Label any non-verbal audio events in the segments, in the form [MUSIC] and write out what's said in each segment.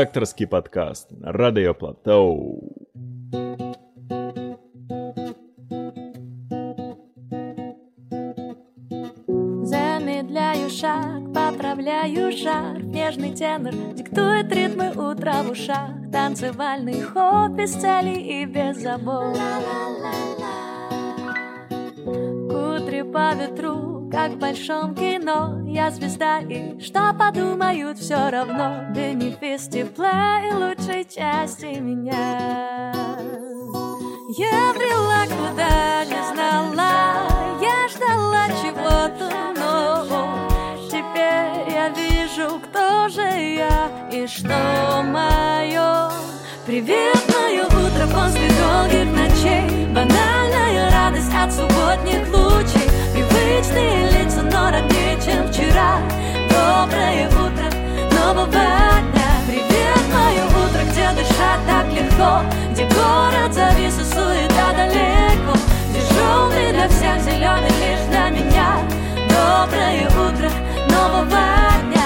редакторский подкаст на Радио Платоу. Замедляю шаг, поправляю жар. Нежный тенор диктует ритмы утра в ушах. Танцевальный ход без цели и без забот. Кудри по ветру, как в большом кино Я звезда и что подумают все равно Бенефис тепла и лучшей части меня. Я брела куда не знала Я ждала чего-то нового. Теперь я вижу, кто же я и что мое Привет, мое утро после долгих ночей. Банальная радость от субботних лучей Привычные лица, но роднее, чем вчера. Доброе утро нового дня Привет, мое утро, где дышать так легко? Где город завис и суета далеко? Где желтый для всех, зеленый лишь для меня. Доброе утро нового дня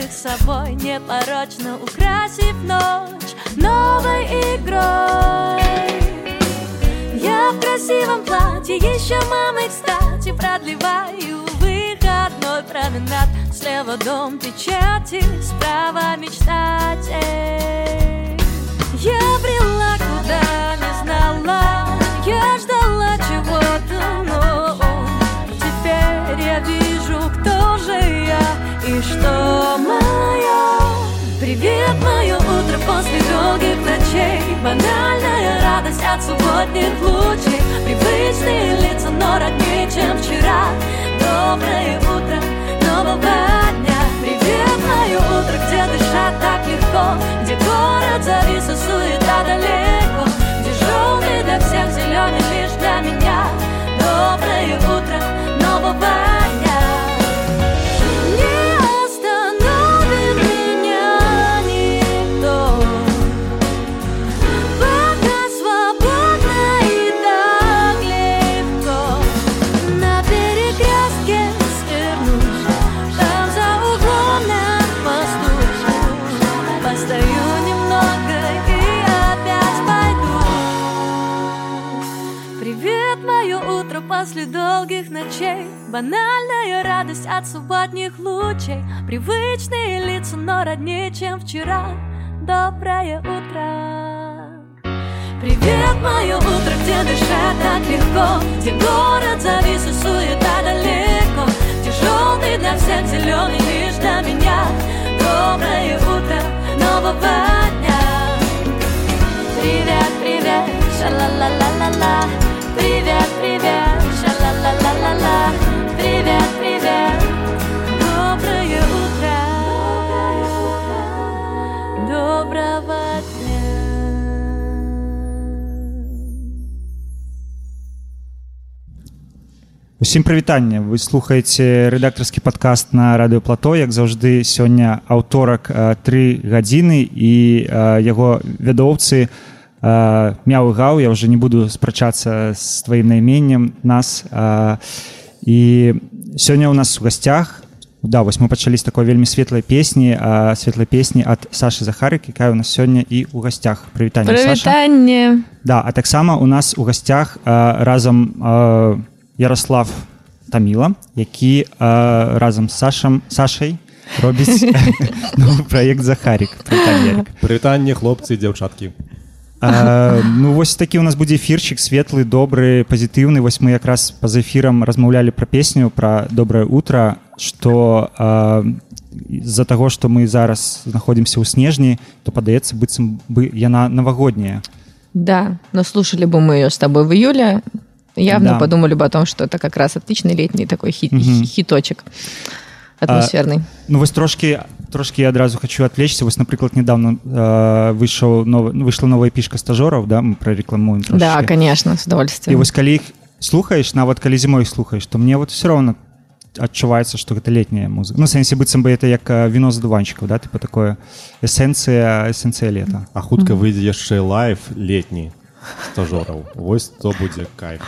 их собой Непорочно украсив ночь новой игрой. Я в красивом платье, еще мамой, кстати, продлеваю выходной променад. Слева дом печати, справа мечтатель. Я брела куда не знала, я ждала чего-то нового. Теперь я вижу, кто же я и что мое Привет, мое утро после долгих ночей? Банальная радость от субботних лучей. Привычные лица, но роднее, чем вчера. Доброе утро нового дня. Привет, мое утро, где дышать так легко. Где город завис и суета далеко. Где желтый для всех, зеленый лишь для меня. Доброе утро нового дня Постою немного и опять пойду. Привет, мое утро после долгих ночей. Банальная радость от субботних лучей. Привычные лица, но роднее, чем вчера. Доброе утро. Привет, мое утро, где дышать так легко? Где город завис и суета далеко? Где желтый для всех, зеленый лишь для меня. Доброе утро нового дня. Привет, привет, ша-ла-ла-ла-ла-ла. Привет, привет, ша-ла-ла-ла-ла-ла Усім прывітанне вы слухаеце рэдактарскі падкаст на радыё плато як заўжды сёння аўторак э, тры гадзіны і э, яго вядоўцы э, мяў гаў я уже не буду спрачацца з тваім найменнем нас э, і сёння ў нас у гасцях да вось мы пачалі з такой вельмі светлай песні э, светлай песні ад Сашы захарык якая у нас сёння і ў гасцях прывітанне Саша. Прывітанне. Да, а таксама у нас у гасцях э, разам э, Ярослав Таміла, які э, разам з Сашам Сашай робіць новы праект Захарік. Прывітанне, Ярик. Прывітанне хлопцы і дзяўчаткі Э, ну вось такі у нас будзе эфірчык светлы добры пазітыўны вось мы якраз па-за эфірам размаўлялі пра песню пра добрае утро што э, з-за таго што мы зараз знаходзімся ў снежні то падаецца быццам бы яна навагодняя Да, но слушали бы мы ее с тобой в июле, явно Да. подумали бы о том, что это как раз отличный летний такой хит, Мгм. хиточек атмосферный. Ну вось трошки трошки я адразу хочу отвлечься вось напрыклад недавно э, выйшаў новы выйшла новая пішка стажораў да мы прарэкламуем да, трошечки. конечно, с і удовольствием. вось калі іх слухаеш нават калі зімой слухаеш то мне вот все равно адчуваецца что гэта летняя музыка ну в сэнсе быццам бы это як э, віно з дуванчыкаў да типа такое эсэнцыя эсэнцыя лета А хутка выйдзе яшчэ лайф летні стажораў Вось то будзе кайф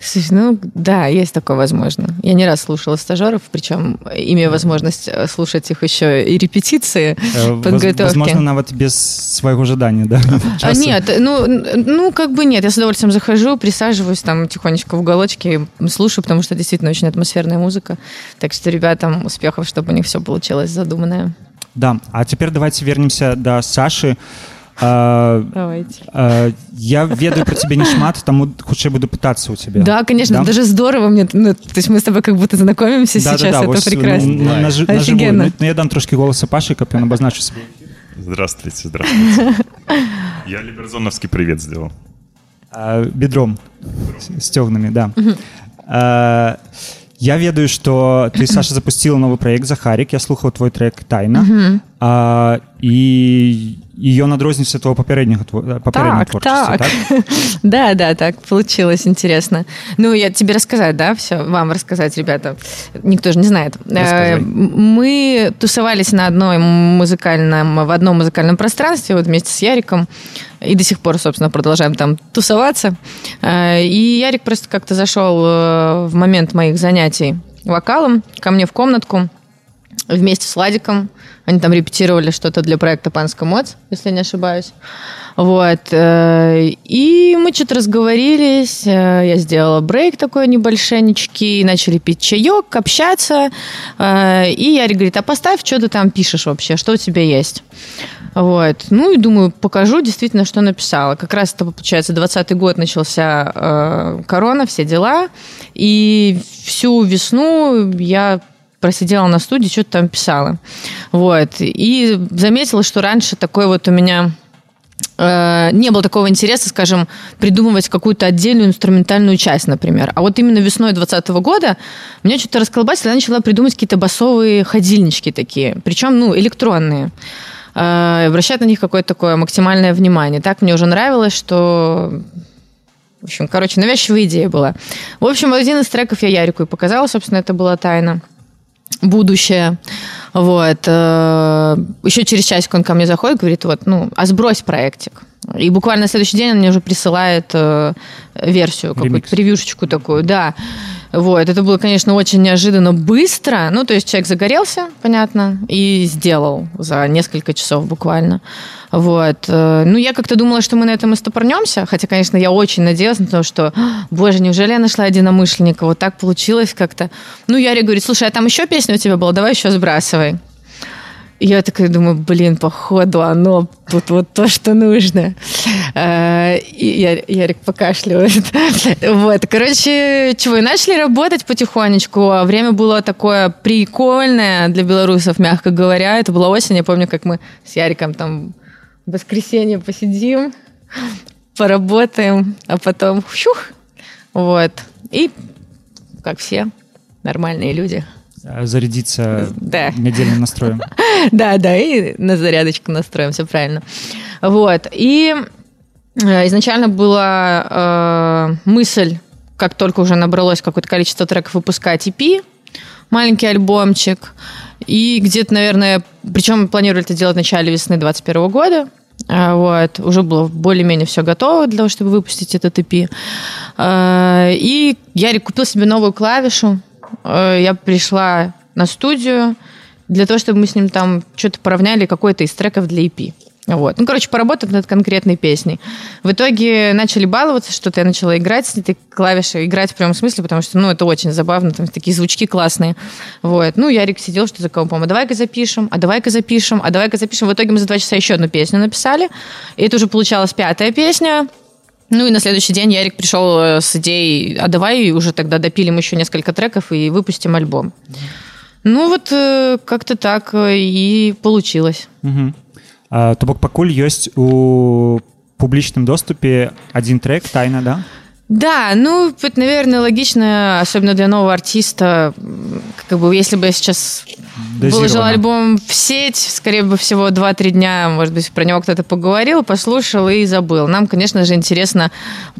Слушай, ну да, есть такое возможно. Я не раз слушала стажеров, причем имея возможность э, слушать их еще и репетиции Э, подготовки. Возможно, нават без своего ожидания, да? [LAUGHS] А, нет, ну, ну, как бы нет. Я с удовольствием захожу, присаживаюсь там тихонечко в уголочке, слушаю, потому что действительно очень атмосферная музыка. Так что ребятам успехов, чтобы у них все получилось задуманное. Да, а теперь давайте вернемся до Саши. А, Давайте. а, я ведаю про тебя не шмат, тому хутчэй буду пытаться у тебя. Да, конечно, Да? даже здорово мне. Ну, то есть мы с тобой как будто знакомимся Да, сейчас, да, да, это вось, прекрасно. ну, на- на жи- на живую. Офигенно. Ну, ну, я дам трошки голоса Паши, каб ён обозначыў себе. Здравствуйте, здравствуйте. Я Либерзоновский привет сделал. А, бедром с- с цёгнамі да А, я ведаю что ты Саша запустила новый проект захарик я слухаў твой трек тайна а, і і ён адрознівся твоего папярэдняга тво- папярэдняй Так, творчасці, так. [LAUGHS] Да, да, так получилось, интересно. Ну, я тебе рассказать, да, все, вам рассказать, ребята. Никто же не знает. Рассказывай. Э, Мы тусовались на одной музыкальном, в одном музыкальном пространстве, вот вместе с Яриком, и до сих пор, собственно, продолжаем там тусоваться. Э, И Ярик просто как-то зашел э, в момент моих занятий вокалом ко мне в комнатку, вместе с Владиком. они там репетировали что-то для проекта «Панска Моц», если не ошибаюсь. Вот. э, И мы что-то разговорились, э, я сделала брейк такой небольшенечкий, начали пить чаек, общаться. э, И Ярик говорит, а поставь, что ты там пишешь вообще, что у тебя есть? Вот. Ну и думаю, покажу действительно, что написала. Как раз это, получается, 20 год начался корона, все дела. И всю весну я просидела на студии, что-то там писала. Вот. И заметила, что раньше такой вот у меня э, не было такого интереса, скажем, придумывать какую-то отдельную инструментальную часть, например. А вот именно весной 2020 года меня что-то расколбасило, я начала придумать какие-то басовые ходильнички такие, причем, ну, электронные. Э, обращать на них какое-то такое максимальное внимание. Так мне уже нравилось, что в общем, короче, навязчивая идея была. В общем, один из треков я Ярику и показала, собственно, это была тайна будущее. Вот. э, Еще через часик он ко мне заходит, говорит, вот, ну, а сбрось проектик. И буквально на следующий день он мне уже присылает э, версию, какую-то превьюшечку такую, да. Вот, это было, конечно, очень неожиданно быстро. Ну, то есть человек загорелся, понятно, и сделал за несколько часов буквально. Вот. э, Ну, я как-то думала, что мы на этом и стопорнемся, хотя, конечно, я очень надеялась на то, что, «А, боже, неужели я нашла единомышленника? Вот так получилось как-то. Ну, Ярик говорит, слушай, а там еще песня у тебя была, давай еще сбрасывай. Я такая думаю, блин, походу оно тут вот то, что нужно. Э, И Ярик покашливает. [LAUGHS] Вот, короче, чего, и начали работать потихонечку. А Время было такое прикольное для белорусов, мягко говоря. Это была осень, я помню, как мы с Яриком там в воскресенье посидим, поработаем, а потом щух, вот. И, как все, нормальные люди. А, зарядиться Да. нядзельным настроем [LAUGHS] Да, да, и на зарядочку настроим, все правильно. Вот. И э, изначально была э, мысль, как только уже набралось какое-то количество треков, выпускать EP, маленький альбомчик. И где-то, наверное, причем планировали это делать в начале весны 2021 года. Вот, уже было более-менее все готово для того, чтобы выпустить этот EP. И Ярик купил себе новую клавишу. Э, Я пришла на студию для того, чтобы мы с ним там что-то поравняли какой-то из треков для EP. Вот. Ну, короче, поработать над конкретной песней. В итоге начали баловаться, что-то я начала играть с этой клавишей, играть в прямом смысле, потому что, ну, это очень забавно, там такие звучки классные. Вот. Ну, Ярик сидел, что за компом, а давай-ка запишем, а давай-ка запишем, а давай-ка запишем. В итоге мы за два часа еще одну песню написали, и это уже получалась пятая песня. Ну и на следующий день Ярик пришел э, с идеей, а давай уже тогда допилим еще несколько треков и выпустим альбом. Ну вот э, как-то так э, и получилось. Мгм. А, то бок пакуль ёсць у публічным доступе один трек тайна да Да, ну, это, наверное, логично, особенно для нового артиста. Как бы, если бы я сейчас выложил альбом в сеть, скорее бы всего, 2-3 дня, может быть, про него кто-то поговорил, послушал и забыл. Нам, конечно же, интересно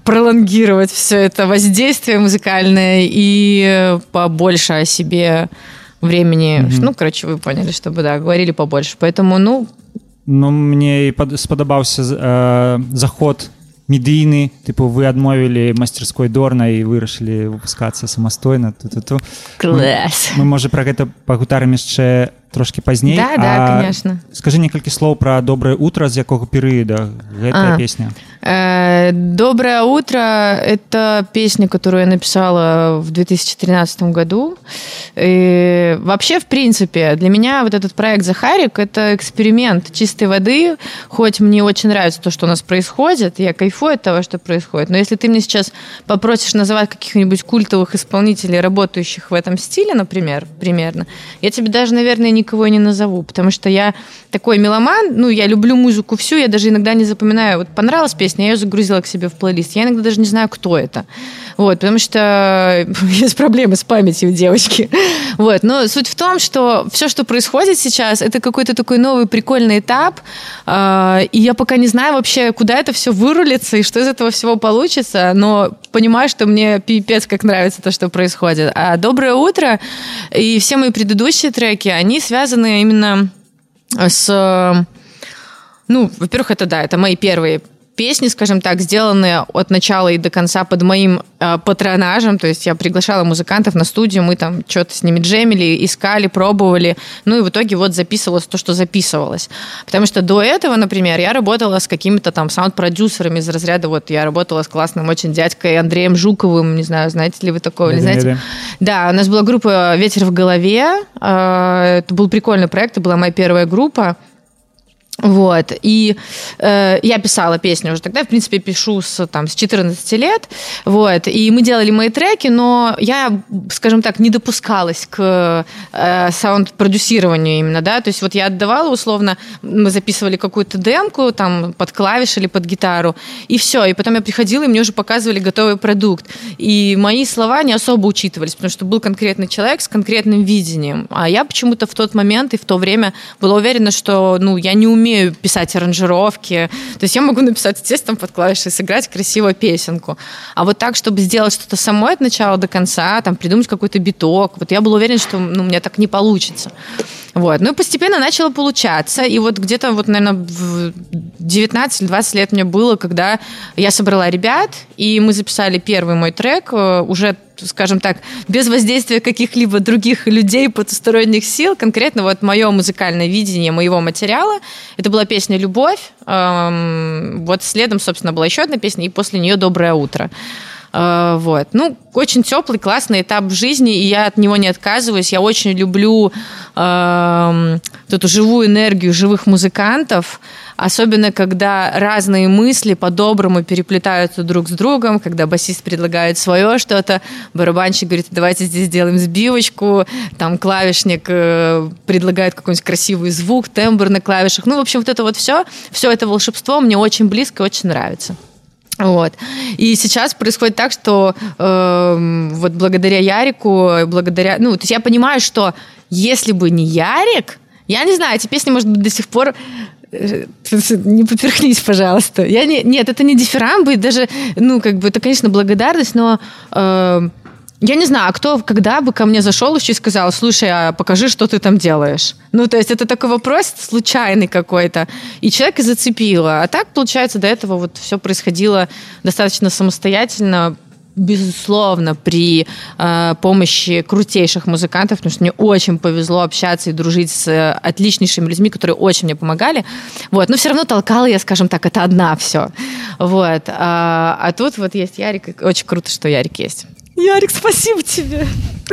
пролонгировать все это воздействие музыкальное и побольше о себе времени. Ну, короче, вы поняли, чтобы, да, говорили побольше. Поэтому, ну, Ну мне і спадабаўся з- э, заход медыйны тыпу вы адмовілі мастерской дорна і вырашылі выпускацца самастойна тут Класс. мы можа пра гэта пагутарым яшчэ трошки пазней Да, да, конечно. скажи некалькі слоў пра добрае утро з якога перыяда гэтая А. песня Э, Доброе утро. Это песня, которую я написала в 2013 году. И вообще, в принципе, для меня вот этот проект Захарик это эксперимент чистой воды. Хоть мне очень нравится то, что у нас происходит, я кайфую от того, что происходит. Но если ты мне сейчас попросишь называть каких-нибудь культовых исполнителей, работающих в этом стиле, например, примерно, я тебе даже, наверное, никого не назову, потому что я такой меломан, ну, я люблю музыку всю, я даже иногда не запоминаю, вот понравилась песня, я ее загрузила к себе в плейлист, я иногда даже не знаю, кто это. Вот, потому что [LAUGHS] есть проблемы с памятью девочки. Вот, но суть в том, что все, что происходит сейчас, это какой-то такой новый прикольный этап, а, и я пока не знаю вообще, куда это все вырулится и что из этого всего получится, но понимаю, что мне пипец как нравится то, что происходит. А «Доброе утро» и все мои предыдущие треки, они связаны именно с... Ну, во-первых, это да, это мои первые песни, скажем так, сделанные от начала и до конца под моим э, патронажем. То есть я приглашала музыкантов на студию, мы там что-то с ними джемили, искали, пробовали. Ну и в итоге вот записывалось то, что записывалось. Потому что до этого, например, я работала с какими-то там саунд-продюсерами из разряда, вот я работала с классным очень дядькой Андреем Жуковым, не знаю, знаете ли вы такого, или Ведем, знаете? Да, у нас была группа «Ветер в голове». Э, Это был прикольный проект, это была моя первая группа. Вот, и э, я писала песни уже тогда, в принципе, пишу с, там, с 14 лет, вот, и мы делали мои треки, но я, скажем так, не допускалась к э, саунд-продюсированию именно, да, то есть вот я отдавала условно, мы записывали какую-то демку, там, под клавиши или под гитару, и все, и потом я приходила, и мне уже показывали готовый продукт, и мои слова не особо учитывались, потому что был конкретный человек с конкретным видением, а я почему-то в тот момент и в то время была уверена, что, ну, я не умею писать аранжировки, то есть я могу написать текстом под клавиши и сыграть красивую песенку, а вот так, чтобы сделать что-то самой от начала до конца, там, придумать какой-то биток, вот я была уверена, что, ну, у меня так не получится. Вот. Ну и постепенно начало получаться. И вот где-то, вот, наверное, в 19-20 лет мне было, когда я собрала ребят, и мы записали первый мой трек э, уже скажем так, без воздействия каких-либо других людей, потусторонних сил, конкретно вот мое музыкальное видение моего материала, это была песня «Любовь», эм, вот следом, собственно, была еще одна песня, и после нее «Доброе утро». Э, Вот. Ну, очень теплый, классный этап жизни, и я от него не отказываюсь. Я очень люблю вот эту живую энергию живых музыкантов, особенно когда разные мысли по-доброму переплетаются друг с другом, когда басист предлагает свое что-то, барабанщик говорит, давайте здесь сделаем сбивочку, там клавишник э, предлагает какой-нибудь красивый звук, тембр на клавишах. Ну, в общем, вот это вот все, все это волшебство мне очень близко и очень нравится. Вот. И сейчас происходит так, что э, вот благодаря Ярику, благодаря... Ну, то есть я понимаю, что если бы не Ярик, я не знаю, эти песни, может быть, до сих пор не поперхнись, пожалуйста. Я не, нет, это не дифирамбы, даже, ну, как бы, это, конечно, благодарность, но э, я не знаю, а кто, когда бы ко мне зашел еще и сказал, слушай, а покажи, что ты там делаешь. Ну, то есть это такой вопрос случайный какой-то. И человек и зацепило. А так, получается, до этого вот все происходило достаточно самостоятельно, безусловно, при э, помощи крутейших музыкантов, потому что мне очень повезло общаться и дружить с э, отличнейшими людьми, которые очень мне помогали. Вот. Но все равно толкала я, скажем так, это одна все. Вот. А, а тут вот есть Ярик. Очень круто, что Ярик есть. Ярик, спасибо тебе.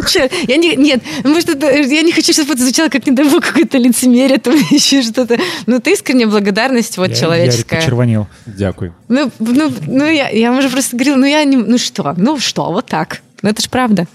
Че, Я не, нет, может, это, я не хочу, чтобы это звучало как, не дай бог, какое-то лицемерие, там [LAUGHS] еще что-то. Но это искренняя благодарность вот Я- человеческая. Ярик почервонел Дякую. Ну, ну, ну я, я уже просто говорила, ну я не, ну что, ну что, вот так. Ну это ж правда.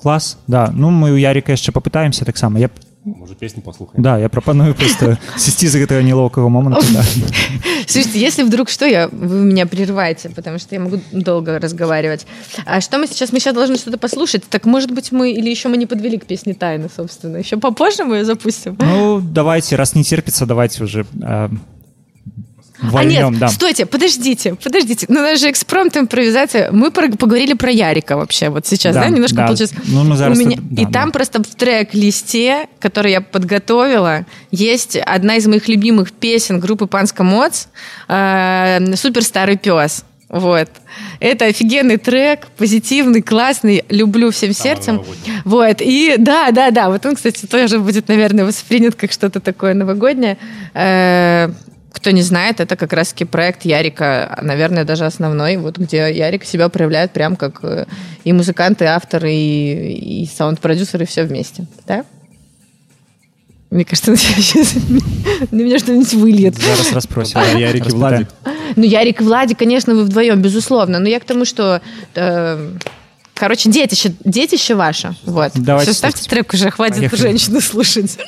клас да ну мы у ярика яшчэ попытаемся таксама я Може, песню послухаем? да я прапаную просто [LAUGHS] сысці з гэтага нелоўкага моманту да. [LAUGHS] Слушайте, если вдруг что, я, вы меня прерываете, потому что я могу долго разговаривать. А что мы сейчас? Мы сейчас должны что-то послушать. Так может быть мы, или еще мы не подвели к песне тайны, собственно. Еще попозже мы ее запустим. ну давайте раз не терпится давайте уже э, А нет, Вольнем, да. стойте, подождите, подождите. Ну, у нас же экспромт, импровизация. Мы про- поговорили про Ярика вообще вот сейчас, да, Да, немножко да. получилось. Ну, мы зараз У меня- да, И да. там просто в трек-листе, который я подготовила, есть одна из моих любимых песен группы Панска Моц э, «Супер старый пес». Вот. Это офигенный трек, позитивный, классный, люблю всем сердцем. Вот. И да, да, да. Вот он, кстати, тоже будет, наверное, воспринят как что-то такое новогоднее. Э, Кто не знает, это как раз-таки проект Ярика, наверное, даже основной, вот где Ярик себя проявляет прям как э, и музыкант, и автор, и, и саунд-продюсер, и все вместе. Да? Мне кажется, [LAUGHS] сейчас на меня что-нибудь выльет. Зараз расспросим. А Ярик и Владик. Ну, Ярик и Владик, конечно, вы вдвоем, безусловно. Но я к тому, что... э, короче, детище, детище ваше. Вот. Давайте Все, ставьте трек уже, хватит Поехали. женщину слушать.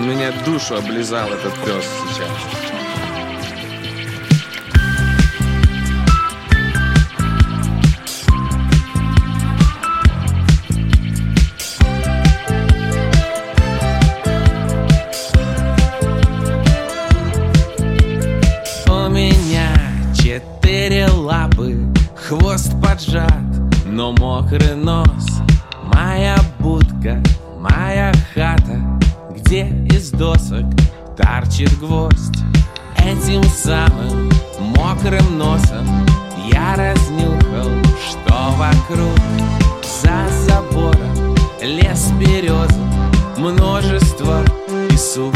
Он меня душу облизал, этот пес сейчас. Хвост поджат, но мокрый нос. Моя будка, моя хата, где из досок торчит гвоздь. Этим самым мокрым носом я разнюхал, что вокруг за забором лес береза, множество и сук,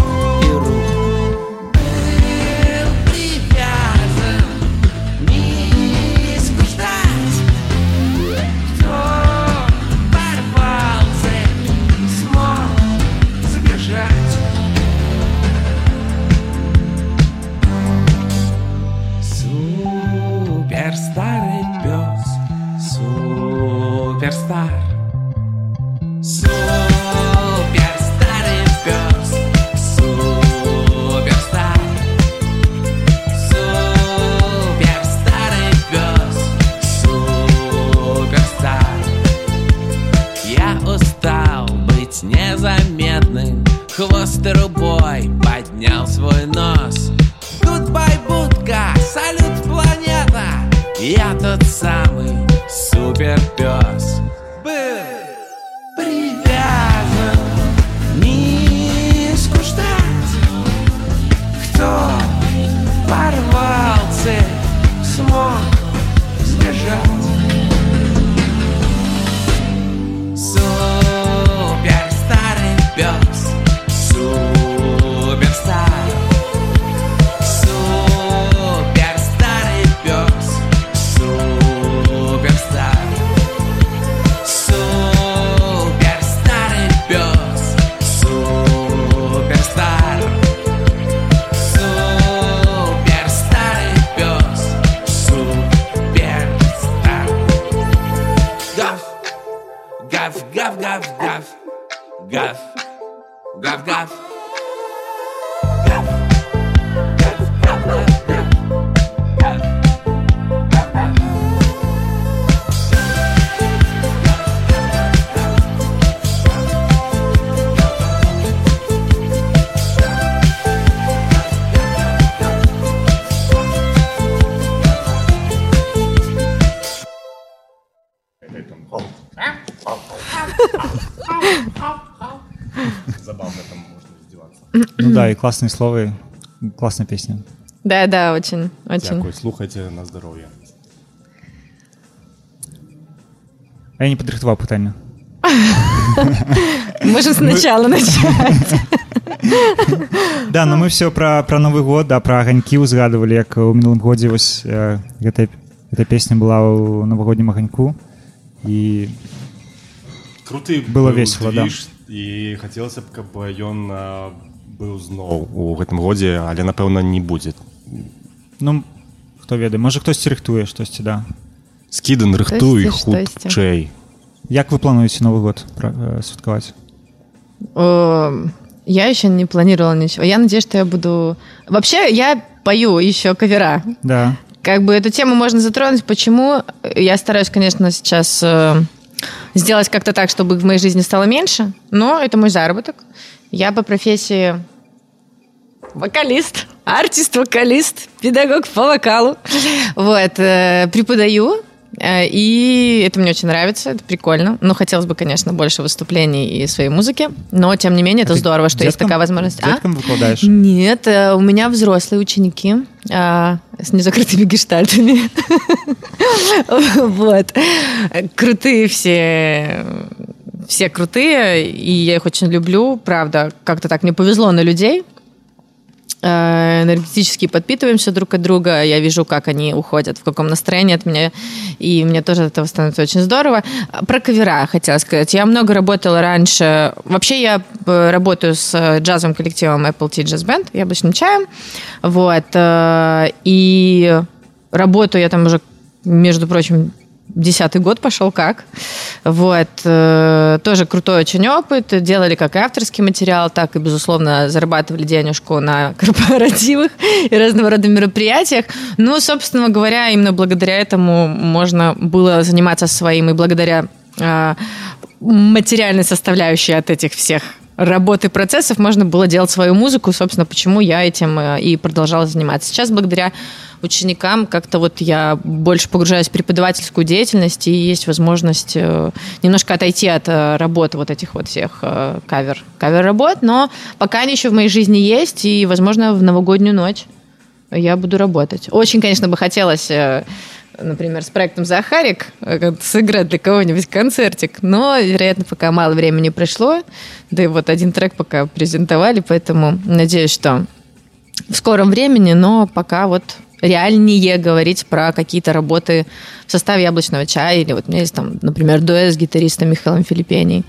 superstar. Superstar. Супер старый пес, superstar. Я устал быть незаметным Хвост трубой поднял свой нос Goodbye, будка, салют, планета Я тот самый супер пес да, и классные слова, и классная песня. Да, да, очень, очень. Дякую, слухайте на здоров'я. А я не падрыхтаваў пытання. [LAUGHS] Можем сначала начать. [LAUGHS] Да, ну мы все про, про Новый год, да, про аганькі ўзгадывалі, як у мінулым годзе вось э, гэтая, гэтая песня была ў навагоднім аганьку і Круты Было быў весело, да. движ, і хацелася б каб ён а, быў зноў у гэтым годзе але напэўна не будзе ну хто ведае можа хтосьці рыхтуе штосьці да скідан рыхтуй Штосьці, штосьці. хутчэй як вы плануеце новы год пра- э, святкаваць О, Я еще не планировала ничего. Я надеюсь, что я буду... Вообще, я пою еще кавера. да Как бы эту тему можно затронуть. Почему? Я стараюсь, конечно, сейчас э, сделать как-то так, чтобы их в моей жизни стало меньше, но это мой заработок. Я по профессии вокалист, артист-вокалист, педагог по вокалу. Вот, э, преподаю, э, и это мне очень нравится, это прикольно. Ну, хотелось бы, конечно, больше выступлений и своей музыки, но, тем не менее, это Ты здорово, что есть деткам- такая возможность. А? Деткам выкладаешь? Нет, э, у меня взрослые ученики а, с незакрытыми гештальтами. [LAUGHS] Вот. Крутые все все крутые, и я их очень люблю, правда. Как-то так мне повезло на людей. Э, Энергетически подпитываемся друг от друга. Я вижу, как они уходят, в каком настроении от меня. И мне тоже от этого становится очень здорово. Про кавера хотела сказать. Я много работала раньше. Вообще я э, работаю с э, джазовым коллективом Apple Tea Jazz Band, яблочным чаем. Вот. И работаю я там уже, между прочим, десятый год пошел как. Вот. э, Тоже крутой очень опыт. Делали как и авторский материал, так и, безусловно, зарабатывали денежку на [LAUGHS] корпоративах и разного рода мероприятиях. Ну, собственно говоря, именно благодаря этому можно было заниматься своим, и благодаря э, материальной составляющей от этих всех работы процессов можно было делать свою музыку, собственно, почему я этим э, и продолжала заниматься. Сейчас благодаря ученикам как-то вот я больше погружаюсь в преподавательскую деятельность, и есть возможность э, немножко отойти от э, работы вот этих вот всех кавер, кавер-работ, но пока они еще в моей жизни есть, и, возможно, в новогоднюю ночь я буду работать. Очень, конечно, бы хотелось например, с проектом «Захарик» э, сыграть для кого-нибудь концертик, но, вероятно, пока мало времени пришло, да и вот один трек пока презентовали, поэтому надеюсь, что в скором времени, но пока вот реальнее говорить про какие-то работы в составе яблочного чая. Или вот у меня есть там, например, дуэт с гитаристом Михаилом Филиппений,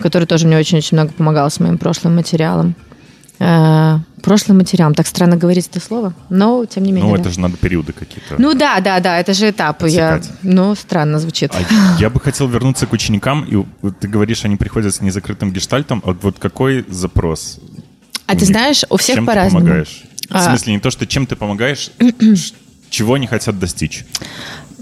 который тоже мне очень-очень много помогал с моим прошлым материалом. Прошлым материалом. Так странно говорить это слово, но тем не менее. Ну, да. это же надо периоды какие-то. Ну да, да, да, это же этап. Я, ну, странно звучит. А я бы хотел вернуться к ученикам, и ты говоришь, они приходят с незакрытым гештальтом. А вот какой запрос? А ты них? знаешь, у всех чем по-разному. ты помогаешь? В А. смысле, не то, что чем ты помогаешь, [CLEARS THROAT] чего они хотят достичь.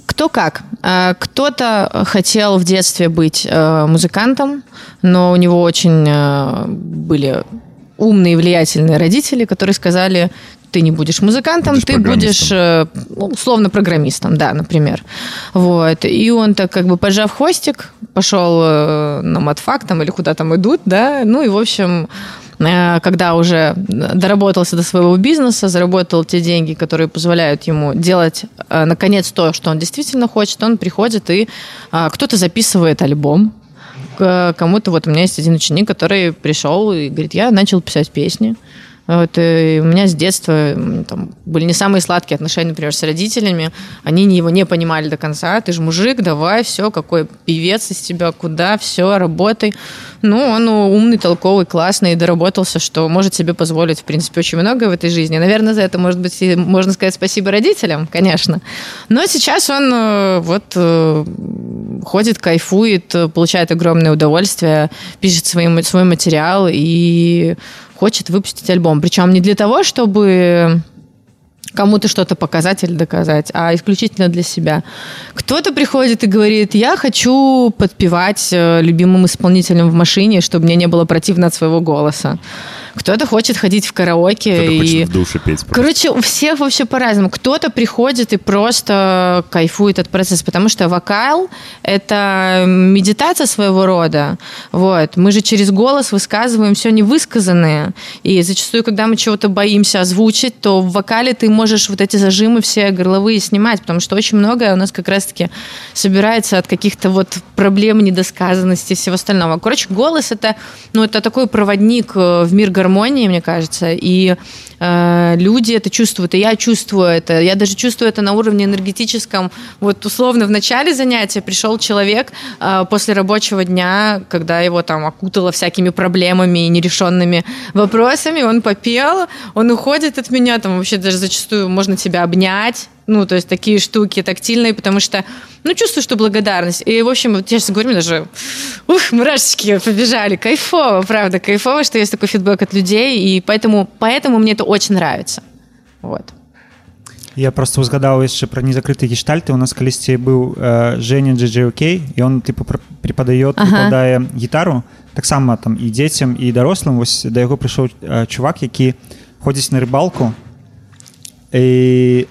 Кто как. А, Кто-то хотел в детстве быть э, музыкантом, но у него очень э, были умные, влиятельные родители, которые сказали, ты не будешь музыкантом, Будешь ты будешь э, ну, условно программистом, да, например. Вот. И он так как бы поджав хвостик, пошел э, на матфак там или куда там идут, да, ну и в общем э, когда уже доработался до своего бизнеса, заработал те деньги, которые позволяют ему делать, наконец, то, что он действительно хочет, он приходит и кто-то записывает альбом, к- кому-то, вот у меня есть один ученик, который пришел и говорит, я начал писать песни. Вот, и у меня с детства там, были не самые сладкие отношения, например, с родителями. Они его не понимали до конца. Ты же мужик, давай, все, какой певец из тебя, куда, все, работай. Ну, он умный, толковый, классный, доработался, что может себе позволить, в принципе, очень многое в этой жизни. Наверное, за это, может быть, и можно сказать спасибо родителям, конечно. Но сейчас он э, вот э, ходит, кайфует, э, получает огромное удовольствие, пишет свой, свой материал и хочет выпустить альбом. Причем не для того, чтобы кому-то что-то показать или доказать, а исключительно для себя. Кто-то приходит и говорит, я хочу подпевать э, любимым исполнителям в машине, чтобы мне не было противно от своего голоса. Кто-то хочет ходить в караоке Кто-то и... хочет в душе петь. просто. Короче, у всех вообще по-разному. Кто-то приходит и просто кайфует от процесса, потому что вокал — это медитация своего рода. Вот. Мы же через голос высказываем все невысказанное. И зачастую, когда мы чего-то боимся озвучить, то в вокале ты можешь вот эти зажимы все горловые снимать, потому что очень многое у нас как раз-таки собирается от каких-то вот проблем, недосказанности и всего остального. Короче, голос — это, ну, это такой проводник э, в мир гармонии, мне кажется, и э, люди это чувствуют, и я чувствую это. Я даже чувствую это на уровне энергетическом. Вот условно в начале занятия пришел человек э, после рабочего дня, когда его там окутало всякими проблемами и нерешенными вопросами, он попел, он уходит от меня, там вообще даже зачастую можно тебя обнять, ну, то есть такие штуки тактильные, потому что, ну, чувствую, что благодарность. И, в общем, вот я сейчас говорю, мне даже, ух, мурашечки побежали. Кайфово, правда, кайфово, что есть такой фидбэк от людей, и поэтому, поэтому мне это очень нравится. Вот. Я просто узгадаў яшчэ пра незакрытыя гештальты у нас калісьці быў э, Женя джджк і он типу преподает Ага. выкладае гітару таксама там і дзецям і дарослым вось да яго прыйшоў э, чувак які ходзіць на рыбалку і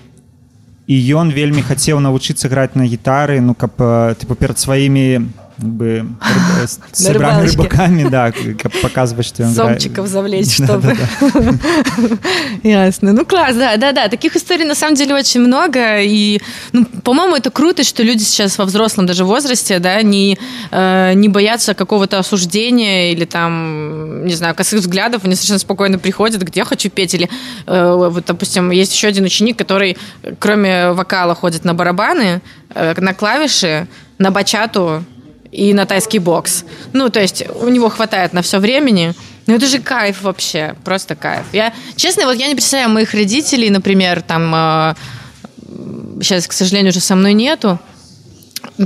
і ён вельмі хацеў навучыцца граць на гітары ну каб э, типу перад сваімі бы [LAUGHS] с- рыбакамі да што ён грае. Сомчиков завлечь, [LAUGHS] чтобы... Ясно. Ну, класс, да, да, да. Таких историй на самом деле очень много. И, ну, по-моему, это круто, что люди сейчас во взрослом даже возрасте, да, не, э, не боятся какого-то осуждения или там, не знаю, косых взглядов. Они совершенно спокойно приходят, где я хочу петь. Или, э, вот, допустим, есть еще один ученик, который, кроме вокала, ходит на барабаны, э, на клавиши, на бачату и на тайский бокс. Ну, то есть у него хватает на все времени. Ну, это же кайф вообще, просто кайф. Я, честно, вот я не представляю моих родителей, например, там, э, сейчас, к сожалению, уже со мной нету,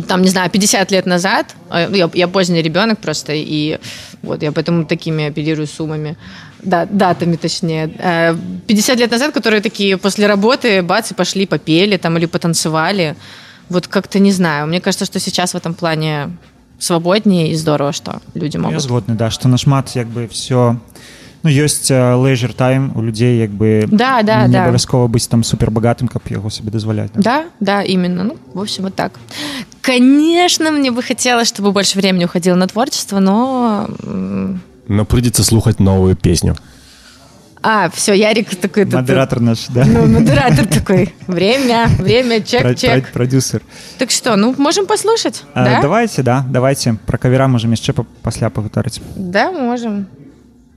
там, не знаю, 50 лет назад, э, я, я поздний ребенок просто, и вот я поэтому такими апеллирую суммами, да, датами точнее. Э, 50 лет назад, которые такие после работы, бац, и пошли, попели там или потанцевали. Вот как-то не знаю. Мне кажется, что сейчас в этом плане свободнее и здорово, что люди могут. згодны да што нашмат як бы все ну ёсць лейжер тайм у людзей як бы Да, да, да. абавязкова быць там супербагатым каб яго сабе дазваляць да. Да, да, именно. Ну, в общем, вот так. Конечно, мне бы хотелось, чтобы больше времени уходило на творчество, но... Но придется слухать новую песню. А, все, Ярик такой... модератор наш да Ну, модератор такой. Время, время, чек, чек. продюсер Так что, ну, можем послушать, А, да? давайте да давайте про кавера можем па- пасля пагутарыць Да, можем.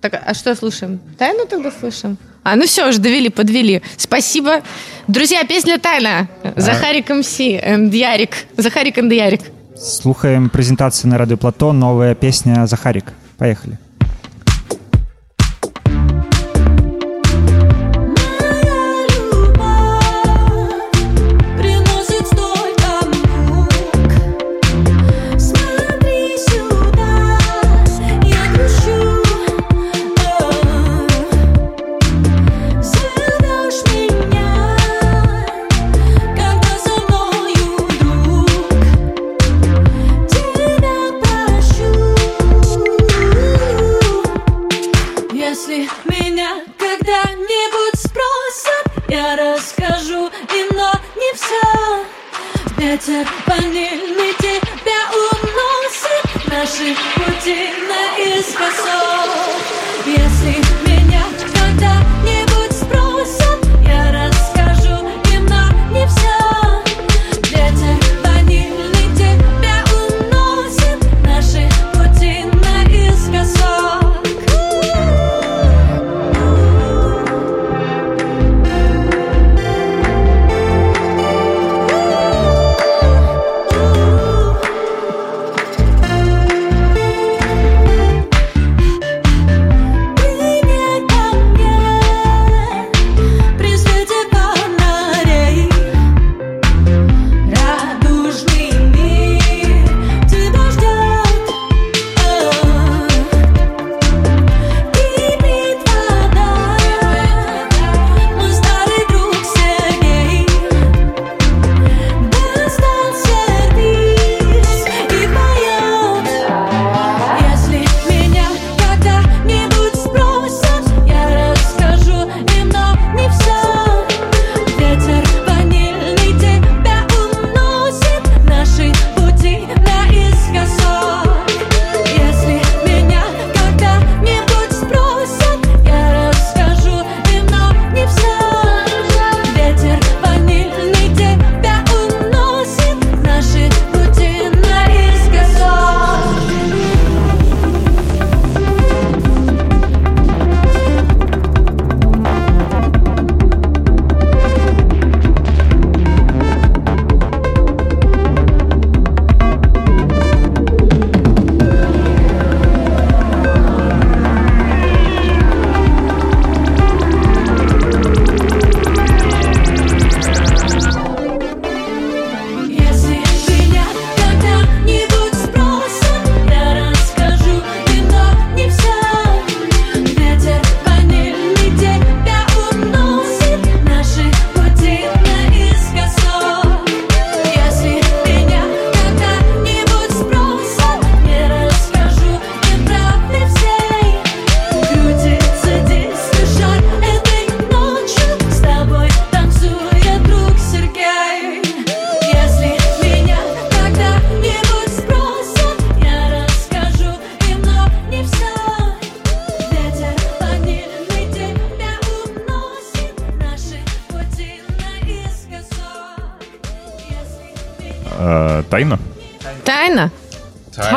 Так, а что слушаем? Тайну тогда слушаем? А, ну все, уже довели, подвели. Спасибо. Друзья, песня «Тайна». Захарик МС and Ярик. Захарик and Ярик. слухаем прэзентацыі на радыё плато новая песня захарик поехали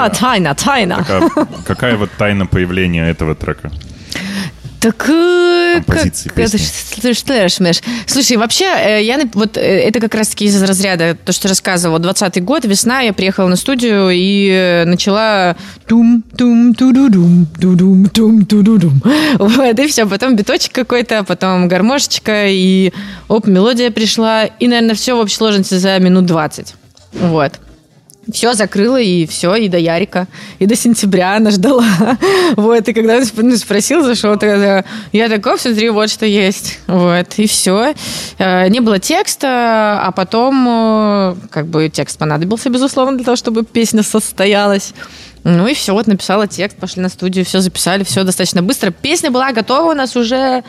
Та- Тайна, тайна. Какая, какая вот тайна появления этого трека? Так э, Композиции, как, песни. ты что? Слушай, вообще, э, я вот э, это как раз-таки из разряда то, что рассказывала. 20-й год, весна, я приехала на студию и начала тум тум ту ду дум ту дум тум ту ду дум [LAUGHS] Вот, и все. Потом биточек какой-то, потом гармошечка, и оп, мелодия пришла. И, наверное, все в общей сложности за минут 20. Вот. Все закрыла, и все, и до Ярика, и до сентября она ждала. [LAUGHS] Вот, и когда он ну, спросил, зашел, тогда я такой, смотри, вот что есть. Вот, и все. Не было текста, а потом, э, как бы, текст понадобился, безусловно, для того, чтобы песня состоялась. Ну и все, вот написала текст, пошли на студию, все записали, все достаточно быстро. Песня была готова у нас уже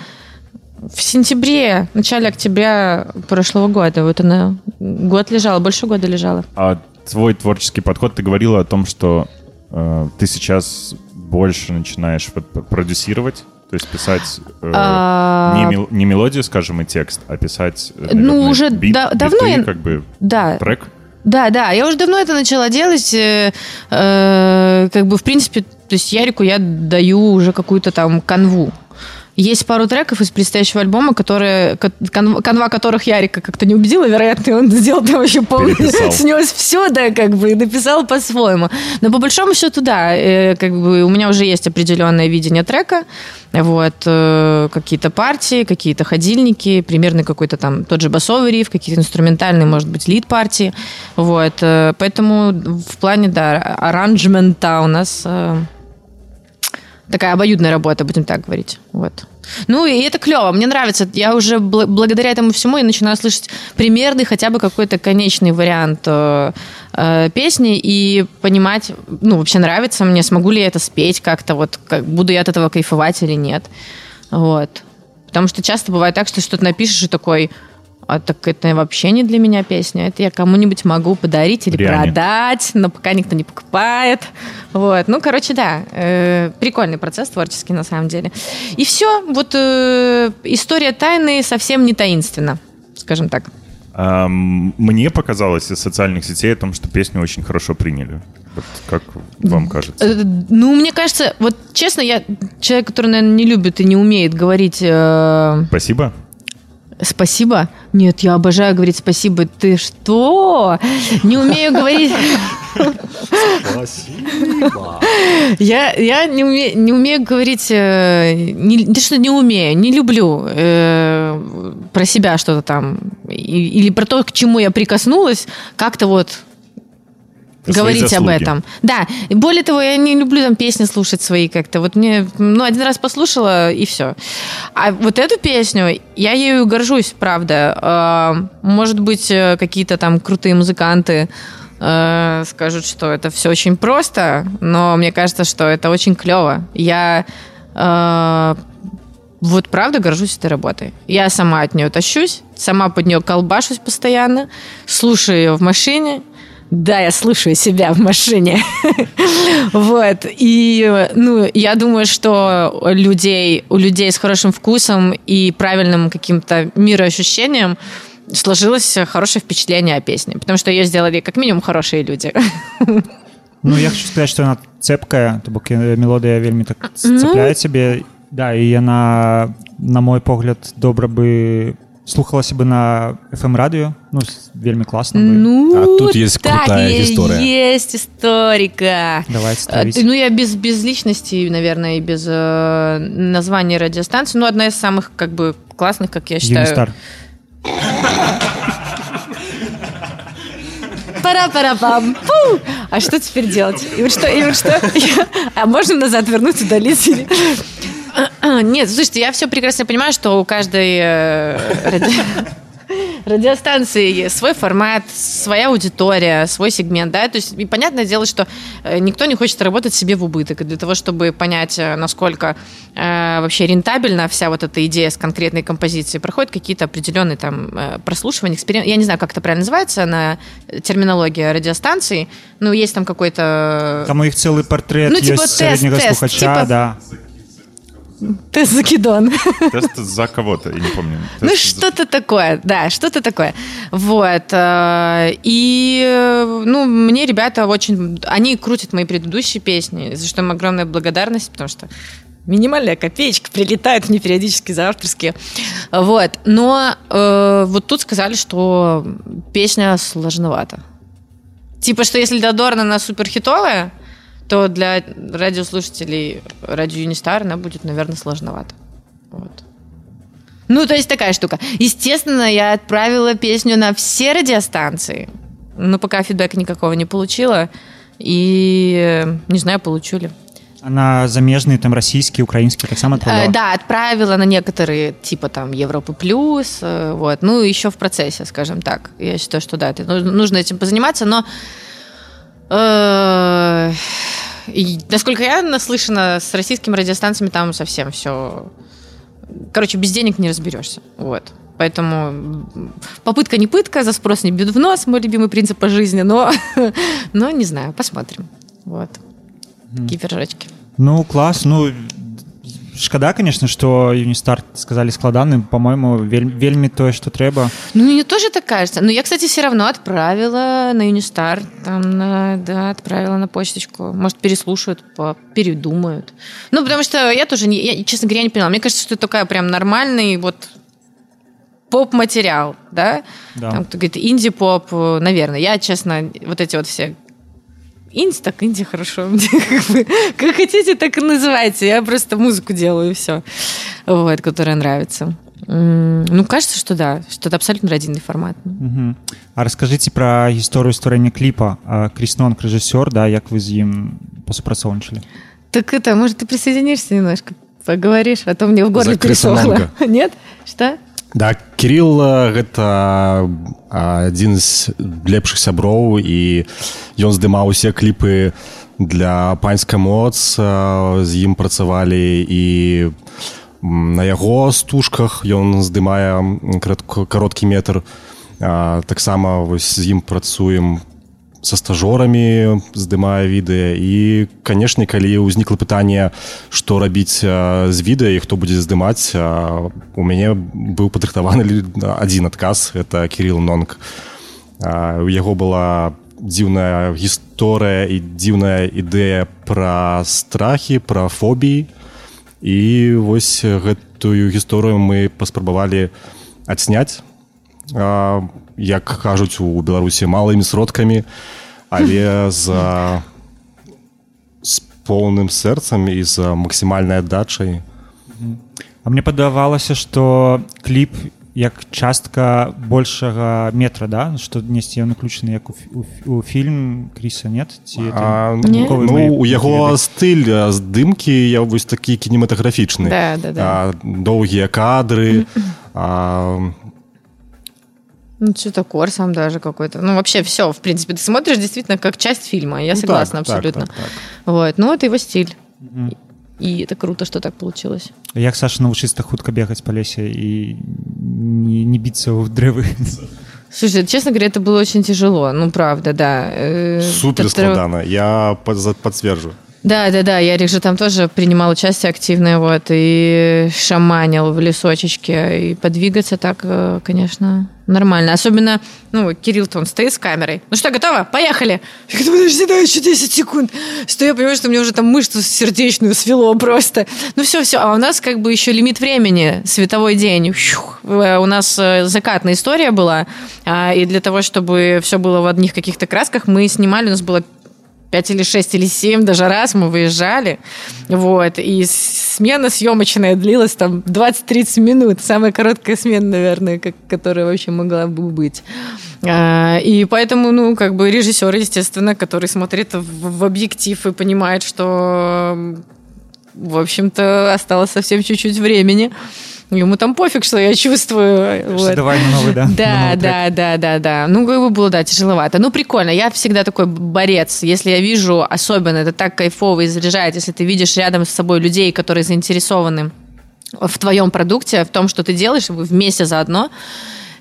в сентябре, в начале октября прошлого года. Вот она год лежала, больше года лежала. А твой творческий подход, ты говорила о том, что э, ты сейчас больше начинаешь вот продюсировать, то есть писать э, А, не, мел- не мелодию, скажем, и текст, а писать э, Ну, наверное, уже бит- да- давно биты, я- как бы Да, трек. да, да. Я уже давно это начала делать. э, э, как бы, в принципе, то есть Ярику я даю уже какую-то там канву. Есть пару треков из предстоящего альбома, которые, ко- кан- канва которых Ярика как-то не убедила, вероятно, и он сделал там вообще полный, [LAUGHS] снес все, да, как бы, и написал по-своему. Но по большому счету, да, э, как бы у меня уже есть определенное видение трека, вот, э, какие-то партии, какие-то ходильники, примерно какой-то там тот же басовый риф, какие-то инструментальные, может быть, лид партии, вот, э, поэтому в плане, да, аранжмента у нас такая обоюдная работа, будем так говорить. Вот. Ну, и это клево, мне нравится. Я уже бл- благодаря этому всему я начинаю слышать примерный, хотя бы какой-то конечный вариант э, э, песни и понимать, ну, вообще нравится мне, смогу ли я это спеть как-то, вот, как, буду я от этого кайфовать или нет. Вот. Потому что часто бывает так, что что-то напишешь и такой, а так это вообще не для меня песня, это я кому-нибудь могу подарить или Дряни. продать, но пока никто не покупает. Вот, ну, короче, да, э, прикольный процесс творческий на самом деле. И все, вот э, история тайны совсем не таинственна, скажем так. Мне показалось из социальных сетей о том, что песню очень хорошо приняли. Вот как вам кажется? Э, Ну, мне кажется, вот честно, я человек, который, наверное, не любит и не умеет говорить э, Спасибо. Спасибо. Нет, я обожаю говорить спасибо. Ты что? Не умею говорить. Спасибо. Я, я не, уме- не умею говорить, э, не, да что не умею, не люблю э, про себя что-то там, и- или про то, к чему я прикоснулась, как-то вот говорить об этом. Да, более того, я не люблю там песни слушать свои как-то. Вот мне, ну, один раз послушала, и все. А вот эту песню, я ею горжусь, правда. Э, Может быть, э, какие-то там крутые музыканты э, скажут, что это все очень просто, но мне кажется, что это очень клево. Я э, вот правда горжусь этой работой. Я сама от нее тащусь, сама под нее колбашусь постоянно, слушаю ее в машине. Да, я слушаю себя в машине. [LAUGHS] Вот. И, ну, я думаю, что людей, у людей с хорошим вкусом и правильным каким-то мироощущением сложилось хорошее впечатление о песне. Потому что ее сделали как минимум хорошие люди. [LAUGHS] Ну, я хочу сказаць, што яна цэпкая, то бок э, мелодыя вельмі так цепляе цябе да і яна на мой погляд добра бы слухалася бы на fm радыё ну вельмі класна бы. Ну, А тут есть так крутая и история. Есть историка. давайте А, ставить. Ну, я без, без личности, наверное, и без э, названия радиостанции. Ну, одна из самых, как бы, классных, как я считаю. Юнистар. Пара-пара-пам. Пу! А что теперь делать? И вот что? И вот что? Я- [LAUGHS] А можно назад вернуться, удалить? или- [CLEARS THROAT] Нет, слушайте, я все прекрасно понимаю, что у каждой э, ради- [LAUGHS] радиостанции свой формат, своя аудитория, свой сегмент, да, то есть и понятное дело, что э, никто не хочет работать себе в убыток, и для того, чтобы понять, э, насколько э, вообще рентабельна вся вот эта идея с конкретной композицией, проходят какие-то определенные там прослушивания, эксперименты, я не знаю, как это правильно называется на терминологии радиостанций, ну, есть там какой-то... там у іх цэлы партрэт Ну, типа сярэдняга тест, тест, слухача типа- да Тест закидон. Тест за кого-то, я не помню. Ну, Тест за- что-то такое, да, что-то такое. Вот. э, И, ну, мне ребята очень... Они крутят мои предыдущие песни, за что им огромная благодарность, потому что минимальная копеечка прилетает мне периодически за авторские. Вот. Но э, вот тут сказали, что песня сложновата. Типа, что если для Дорна она суперхитовая, то для радиослушателей радио Юнистар она будет, наверное, сложновато. Вот. Ну, то есть такая штука. Естественно, я отправила песню на все радиостанции, но пока фидбэка никакого не получила. И э, не знаю, получу ли. А на замежныя там расійскі украінскі таксама Э, адправляла? да, отправила на некоторые, типа там Европы плюс, э, вот. Ну, еще в процессе, скажем так. Я считаю, что да, это, ну- нужно этим позаниматься, но э, и, насколько я наслышана, с российскими радиостанциями там совсем все... Короче, без денег не разберешься. Вот. Поэтому попытка не пытка, за спрос не бьют в нос, мой любимый принцип по жизни, но, [LAUGHS] но не знаю, посмотрим. Вот. Такие пирожочки. Ну клас ну шкада конечно что юністарт сказали складаны по-моему вель, вельмі тое что трэба Ну, мне тоже так кажется. Но я, кстати, все равно отправила на Юнистар, там, на, да, отправила на почточку. Может, переслушают, по- передумают. Ну, потому что я тоже, не, я, честно говоря, не поняла. Мне кажется, что это такая прям нормальный вот поп-материал, да? Да. Там, кто говорит, инди-поп, э, наверное. Я, честно, вот эти вот все Инди, так инди, хорошо. [LAUGHS] Как бы, Как хотите, так и называйте. Я просто музыку делаю, и все. Вот, которая нравится. М, Ну, кажется, что да, что это абсолютно родинный формат. Мгм. А расскажите про гісторыю стварэння кліпа А, Кріс Нонг рэжысёр да як вы з ім пасупрацоўнічалі Так это, может, ты присоединишься немножко, поговоришь, а то мне в горле За Криса пересохло. Нонга. [LAUGHS] Нет? Что? Да Кирилл э, гэта а, адзін з лепшых сяброў і ён здымаў усе кліпы для панскай моц а, з ім працавалі і на яго стужках ён здымае м, каротко- кароткі метр. Таксама вось з ім працуем са стажорамі здымае відэа і канешне калі ўзнікла пытанне што рабіць з відэа і хто будзе здымаць у мяне быў падрыхтаваны адзін адказ это кирилл нонг. У яго была дзіўная гісторыя і дзіўная ідэя пра страхі пра фобіі. І вось гэтую гісторыю мы паспрабавалі адсняць як кажуць у беларусі малымі сродкамі але [LAUGHS] за з поўным сэрцам і за максімальнай аддачай А мне падавалася что кліп як частка большага метра да что несці ён уключаны як у, у, у фільм Кріса нет ці а, Не. ну мае- у яго стыль а, здымкі я вось такі кінематаграфічны Да, да, да. а, доўгія кадры а, Ну, цветокор сам даже какой-то. Ну, вообще все, в принципе. Ты смотришь действительно как часть фильма. Я ну, согласна так, так, абсолютно. так, так. Вот. Ну, это его стиль. И это круто, что так получилось. як Саша навучыцца хутка бегаць па лесе і не, не біцца ў дрэвы Слушай, честно говоря, это было очень тяжело. Ну, правда, да. Э, супер это треба- складана я пад- подтвержу Да, да, да, Ярик же там тоже принимал участие активное, вот, и шаманил в лесочечке, и подвигаться так, э, конечно, нормально. Особенно, ну, Кирилл-то он стоит с камерой. Ну что, готово? Поехали! Я говорю, подожди, давай еще 10 секунд. Что я понимаю, что мне уже там мышцу сердечную свело просто. Ну все, все. А у нас как бы еще лимит времени, световой день. Щух. Э, У нас э, закатная история была, а, и для того, чтобы все было в одних каких-то красках, мы снимали, у нас было 5 или 6 или 7 даже раз мы выезжали, вот, и смена съемочная длилась там 20-30 минут, самая короткая смена, наверное, как, которая вообще могла бы быть. А, И поэтому, ну, как бы режиссер, естественно, который смотрит в, в объектив и понимает, что, в общем-то, осталось совсем чуть-чуть времени, ему там пофиг, что я чувствую. вот. давай на новый да Да, новый да, да, да, да. Ну, как бы было, да, тяжеловато. Ну, прикольно. Я всегда такой борец. Если я вижу, особенно, это так кайфово и заряжает, если ты видишь рядом с собой людей, которые заинтересованы в твоем продукте, в том, что ты делаешь, вы вместе заодно.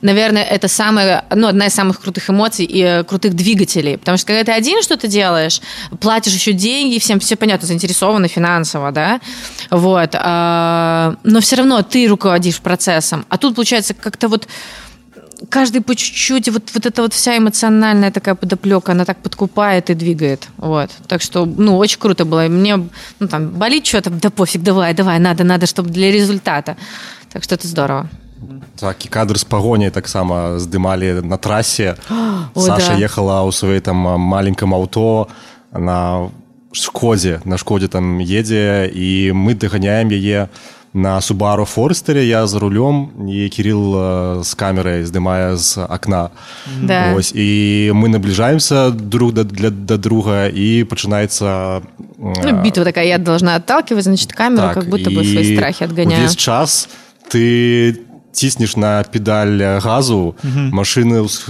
Наверное, это самая, ну, одна из самых крутых эмоций и э, крутых двигателей. Потому что когда ты один что-то делаешь, платишь еще деньги, всем все понятно, заинтересованы финансово, да, вот, а, но все равно ты руководишь процессом. А тут, получается, как-то вот каждый по чуть-чуть, вот, вот эта вот вся эмоциональная такая подоплека, она так подкупает и двигает. Вот. Так что, ну, очень круто было. Мне, ну, там, болит что-то, да пофиг, давай, давай, надо, надо, чтобы для результата. Так что это здорово. Так, і кадр з пагоняй таксама здымалі на трасе [GASPS] Саша да. ехала ў сваёй там маленьком аўто на шкодзе на шкодзе там едзе і мы даганяем яе на субару форестере я за рулем і кирилл э, з камерай здымае з акна Да. Ось, і мы набліжаемся друг да, для, да друга і пачынаецца Ну, битва такая, я должна отталкивать, значит, камеру, как будто бы свои страхи отгоняю. Увесь час ты ціснеш на педаль газу машины ўс-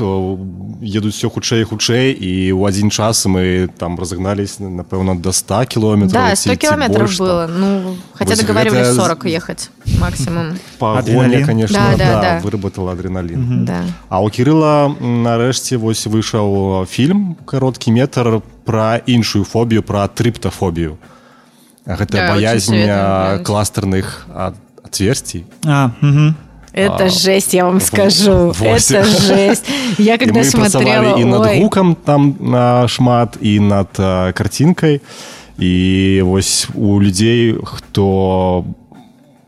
едуць все хутчэй і хутчэй і ў адзін час мы там разогнались напэўна до 100 километров Да, 100 километров было. Ну, хотя договаривались это- 40 ехать максимум. пагоня Адреналин. конечно Да, да, да, да. выработала адреналин Да. а у кирилла нарэшце вось выйшаў фільм кароткі метр про іншую фобію про трыптафобію гэта Да, очень баязнь советую а, глянуть. кластерных а, отверстий А, угу. Это жесть, я вам скажу. вось. Это жесть. [LAUGHS] Я когда мы смотрела... і над ой, гукам там а, шмат і над а, карцінкай і вось у людзей хто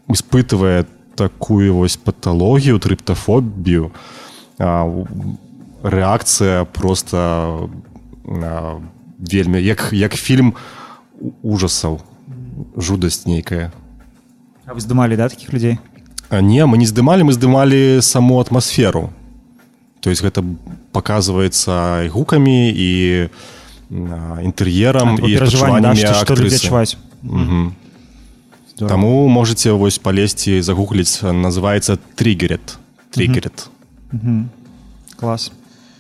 испытывае такую вось паталогію трыптафобію а, рэакцыя просто а, вельмі як як фільм у- ужасаў жудасць нейкая А вы здымалі да таких людзей А, Не, мы не здымалі, мы здымалі саму атмасферу. То есть гэта показывается і гукамі і а, інтэр'ерам і перажыванне да, адчуваннямі што, што людзі актрысы. адчуваюць Мгм. Здорово. Таму можете вось палезці загугліць называется триггерет триггерет клас м,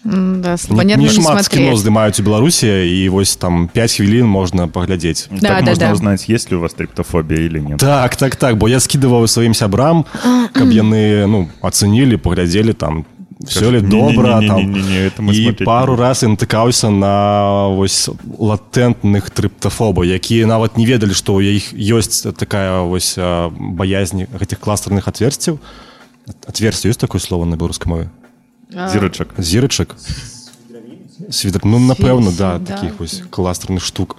Да, не, не не шмат з кіно здымаюць у Беларусі і вось там 5 хвілін можна паглядзець Да, так да, можно да. узнать, есть ли у вас триптофобия или нет. так так так бо я скидываў сваім сябрам каб яны ну ацэнілі паглядзелі там все ли добра там і смотреть пару не раз я натыкаўся на вось латэнтных трыптафобаў якія нават не ведалі што ў іх ёсць такая вось а, баязнь гэтых кластерных отверстцяў отверстие ёсць такое слово на беларускай мове Зирочек. зірачак свідак ну напэўна да да. таких вось кластерных штук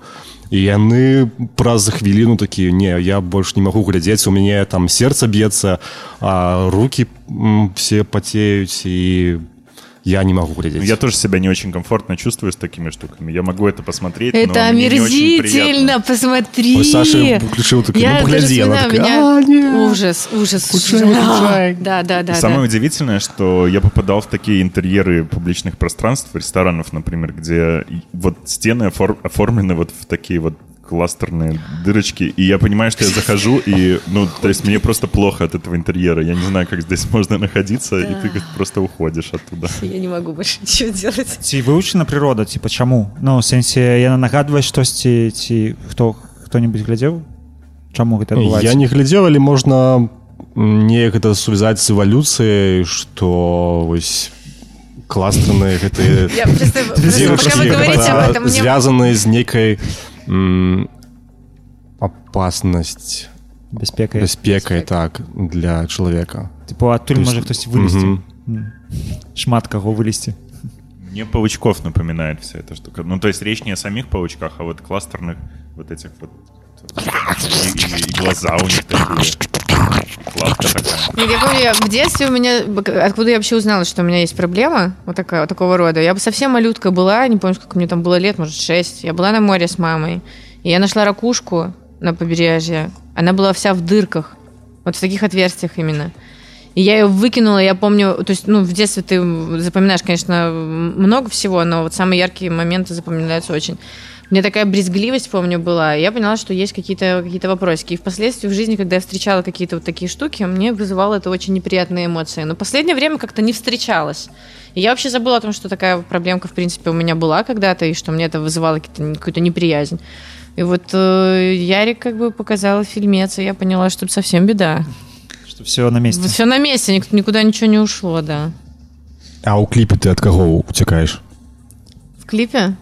і яны праз хвіліну такія не я больш не магу глядзець у мяне там сердце б'ецца а руки м, все потеюць і я не могу глядзець Ну, Я тоже себя не очень комфортно чувствую с такими штуками. Я могу это посмотреть, но Это мне не очень омерзительно, посмотри. Ой, Саша включил такой, Я ну, погляди, она такая, меня... «А, нет». Ужас, ужас. Включай, ужас. включай. Да, да, да. Самое да. удивительное, что я попадал в такие интерьеры публичных пространств, ресторанов, например, где вот стены офор- оформлены вот в такие вот кластерные дырочки, и я понимаю, что я захожу, и, ну, то есть мне просто плохо от этого интерьера. Я не знаю, как здесь можно находиться, и ты просто уходишь оттуда. [LAUGHS] Я не могу больше ничего делать. ці вывучана прырода типа чаму ну у сэнсе яна нагадвае штосьці ці хто хто-нибудь глядзеў чаму гэта я адбываецца? не глядзеў але можна м, неяк гэта сувязаць з эвалюцыяй што вось кластерныя гэтыя Я просто, пока вы говорите об этом, мне... звязаны з нейкай м, опаснасць бяспекай бяспекай так для чалавека типа адтуль То есть- можа хтось вылезці шмат каго вылезці Мне паучков напоминает вся эта штука. Ну, то есть речь не о самих паучках, а вот кластерных вот этих вот... И, и- и глаза у них такие. Нет, я помню, в детстве у меня... Откуда я вообще узнала, что у меня есть проблема вот такая, вот такого рода? Я бы совсем малютка была, не помню, сколько мне там было лет, может, шесть. Я была на море с мамой, и я нашла ракушку на побережье. Она была вся в дырках, вот в таких отверстиях именно. И я ее выкинула, я помню, то есть, ну, в детстве ты запоминаешь, конечно, много всего, но вот самые яркие моменты запоминаются очень. У меня такая брезгливость, помню, была. Я поняла, что есть какие-то какие вопросики. И впоследствии в жизни, когда я встречала какие-то вот такие штуки, мне вызывало это очень неприятные эмоции. Но в последнее время как-то не встречалась. И я вообще забыла о том, что такая проблемка, в принципе, у меня была когда-то, и что мне это вызывало какую-то неприязнь. И вот э, Ярик как бы показал фильмец, и я поняла, что это совсем беда. что все на месте Все на месте, ник- никуда ничего не ушло, да. А ў кліпе ты ад каго уцякаеш В клипе?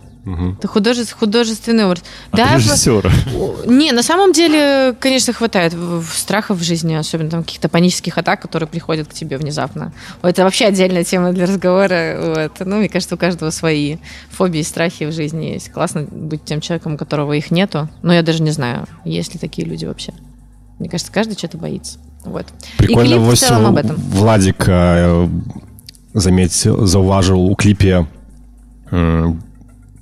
Это художе- художественный образ. От Да, в- режиссера. [LAUGHS] Не, на самом деле, конечно, хватает в- в страхов в жизни, особенно там каких-то панических атак, которые приходят к тебе внезапно. Это вообще отдельная тема для разговора. Вот. Ну, мне кажется, у каждого свои фобии и страхи в жизни есть. Классно быть тем человеком, у которого их нету. Но я даже не знаю, есть ли такие люди вообще. Мне кажется, каждый что-то боится. Вот. прикольно и клип в вось целом об этом. владик э, заметь заўважыў у кліпе м,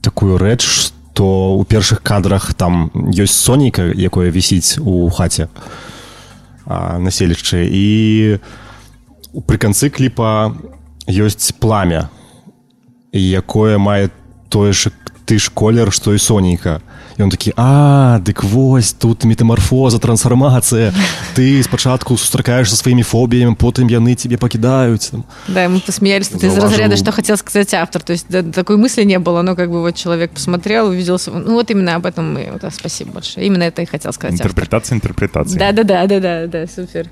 такую рэч што у першых кадрах там ёсць сонейка якое вісіць у хаце населішчы і пры канцы кліпа ёсць пламя якое мае тое ж ты ж колер што і сонейка і он такі а дык вось тут метамарфоза трансфармацыя ты спачатку сустракаешься сваімі фобіямі потым яны тебе пакідаюць там Да, мы посмеялись тут из Зауважил. разряда, что хотел сказать автор. То есть да, такой мысли не было, но как бы вот человек посмотрел, увидел... св- Ну вот именно об этом мы... Вот, а, спасибо большое. Именно это и хотел сказать автор. Интерпретация интерпретации. Да, да, да, да, да, да, супер.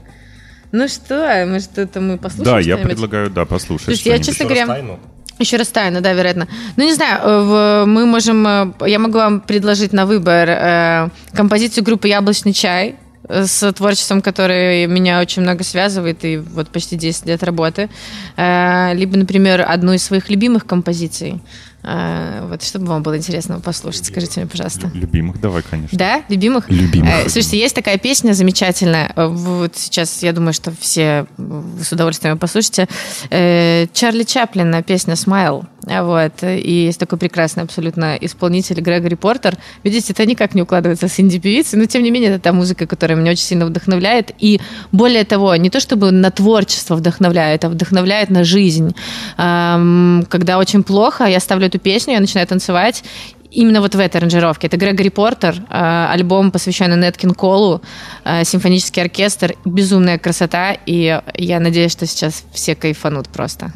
Ну что, может, это мы послушаем Да, я что-нибудь? предлагаю, да, послушать Слушайте, я, что-нибудь. честно говоря, еще раз тайна, да, вероятно. Ну, не знаю, э, мы можем... э, Я могу вам предложить на выбор э, композицию группы «Яблочный чай», с творчеством, которое меня очень много связывает, и вот почти 10 лет работы. Либо, например, одну из своих любимых композиций. Э, Вот, чтобы вам было интересно послушать, скажите мне, пожалуйста. Любимых давай, конечно. Да, любимых? Любимых. Э, Слушайте, есть такая песня замечательная. Э, Вот сейчас, я думаю, что все вы с удовольствием послушаете. Э, Чарли Чаплина, песня «Смайл». А Вот. И есть такой прекрасный абсолютно исполнитель Грегори Портер. Видите, это никак не укладывается с инди-певицей, но тем не менее это та музыка, которая меня очень сильно вдохновляет. И более того, не то чтобы на творчество вдохновляет, а вдохновляет на жизнь. Когда очень плохо, я ставлю эту песню, я начинаю танцевать, Именно вот в этой аранжировке. Это Грегори Портер, э, альбом, посвященный Неткин Колу, э, симфонический оркестр, безумная красота, и я надеюсь, что сейчас все кайфанут просто.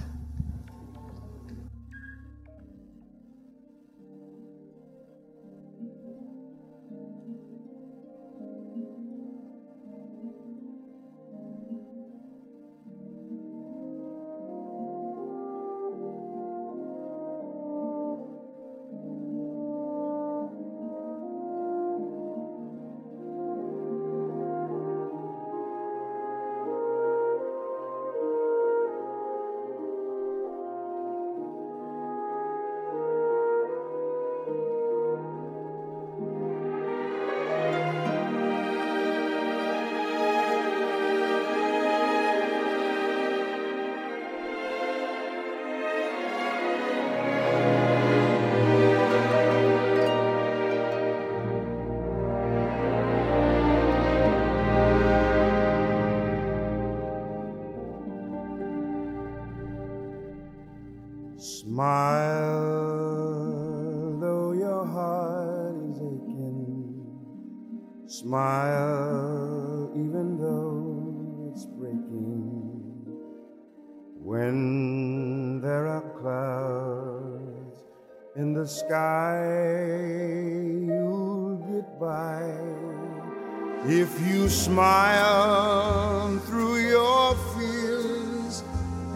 If you smile through your fears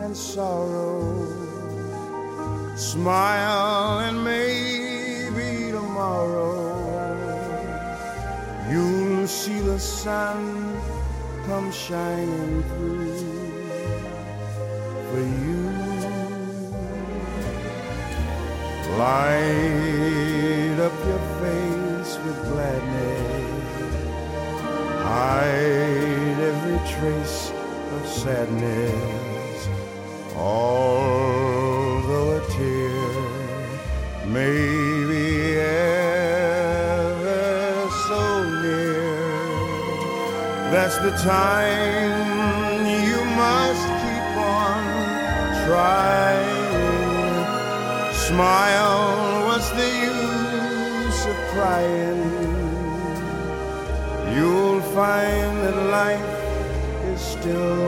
and sorrow. Smile and maybe tomorrow you'll see the sun come shining through for you. Light Hide every trace of sadness. Although a tear may be ever so near, that's the time you must keep on trying. Smile, find that life is still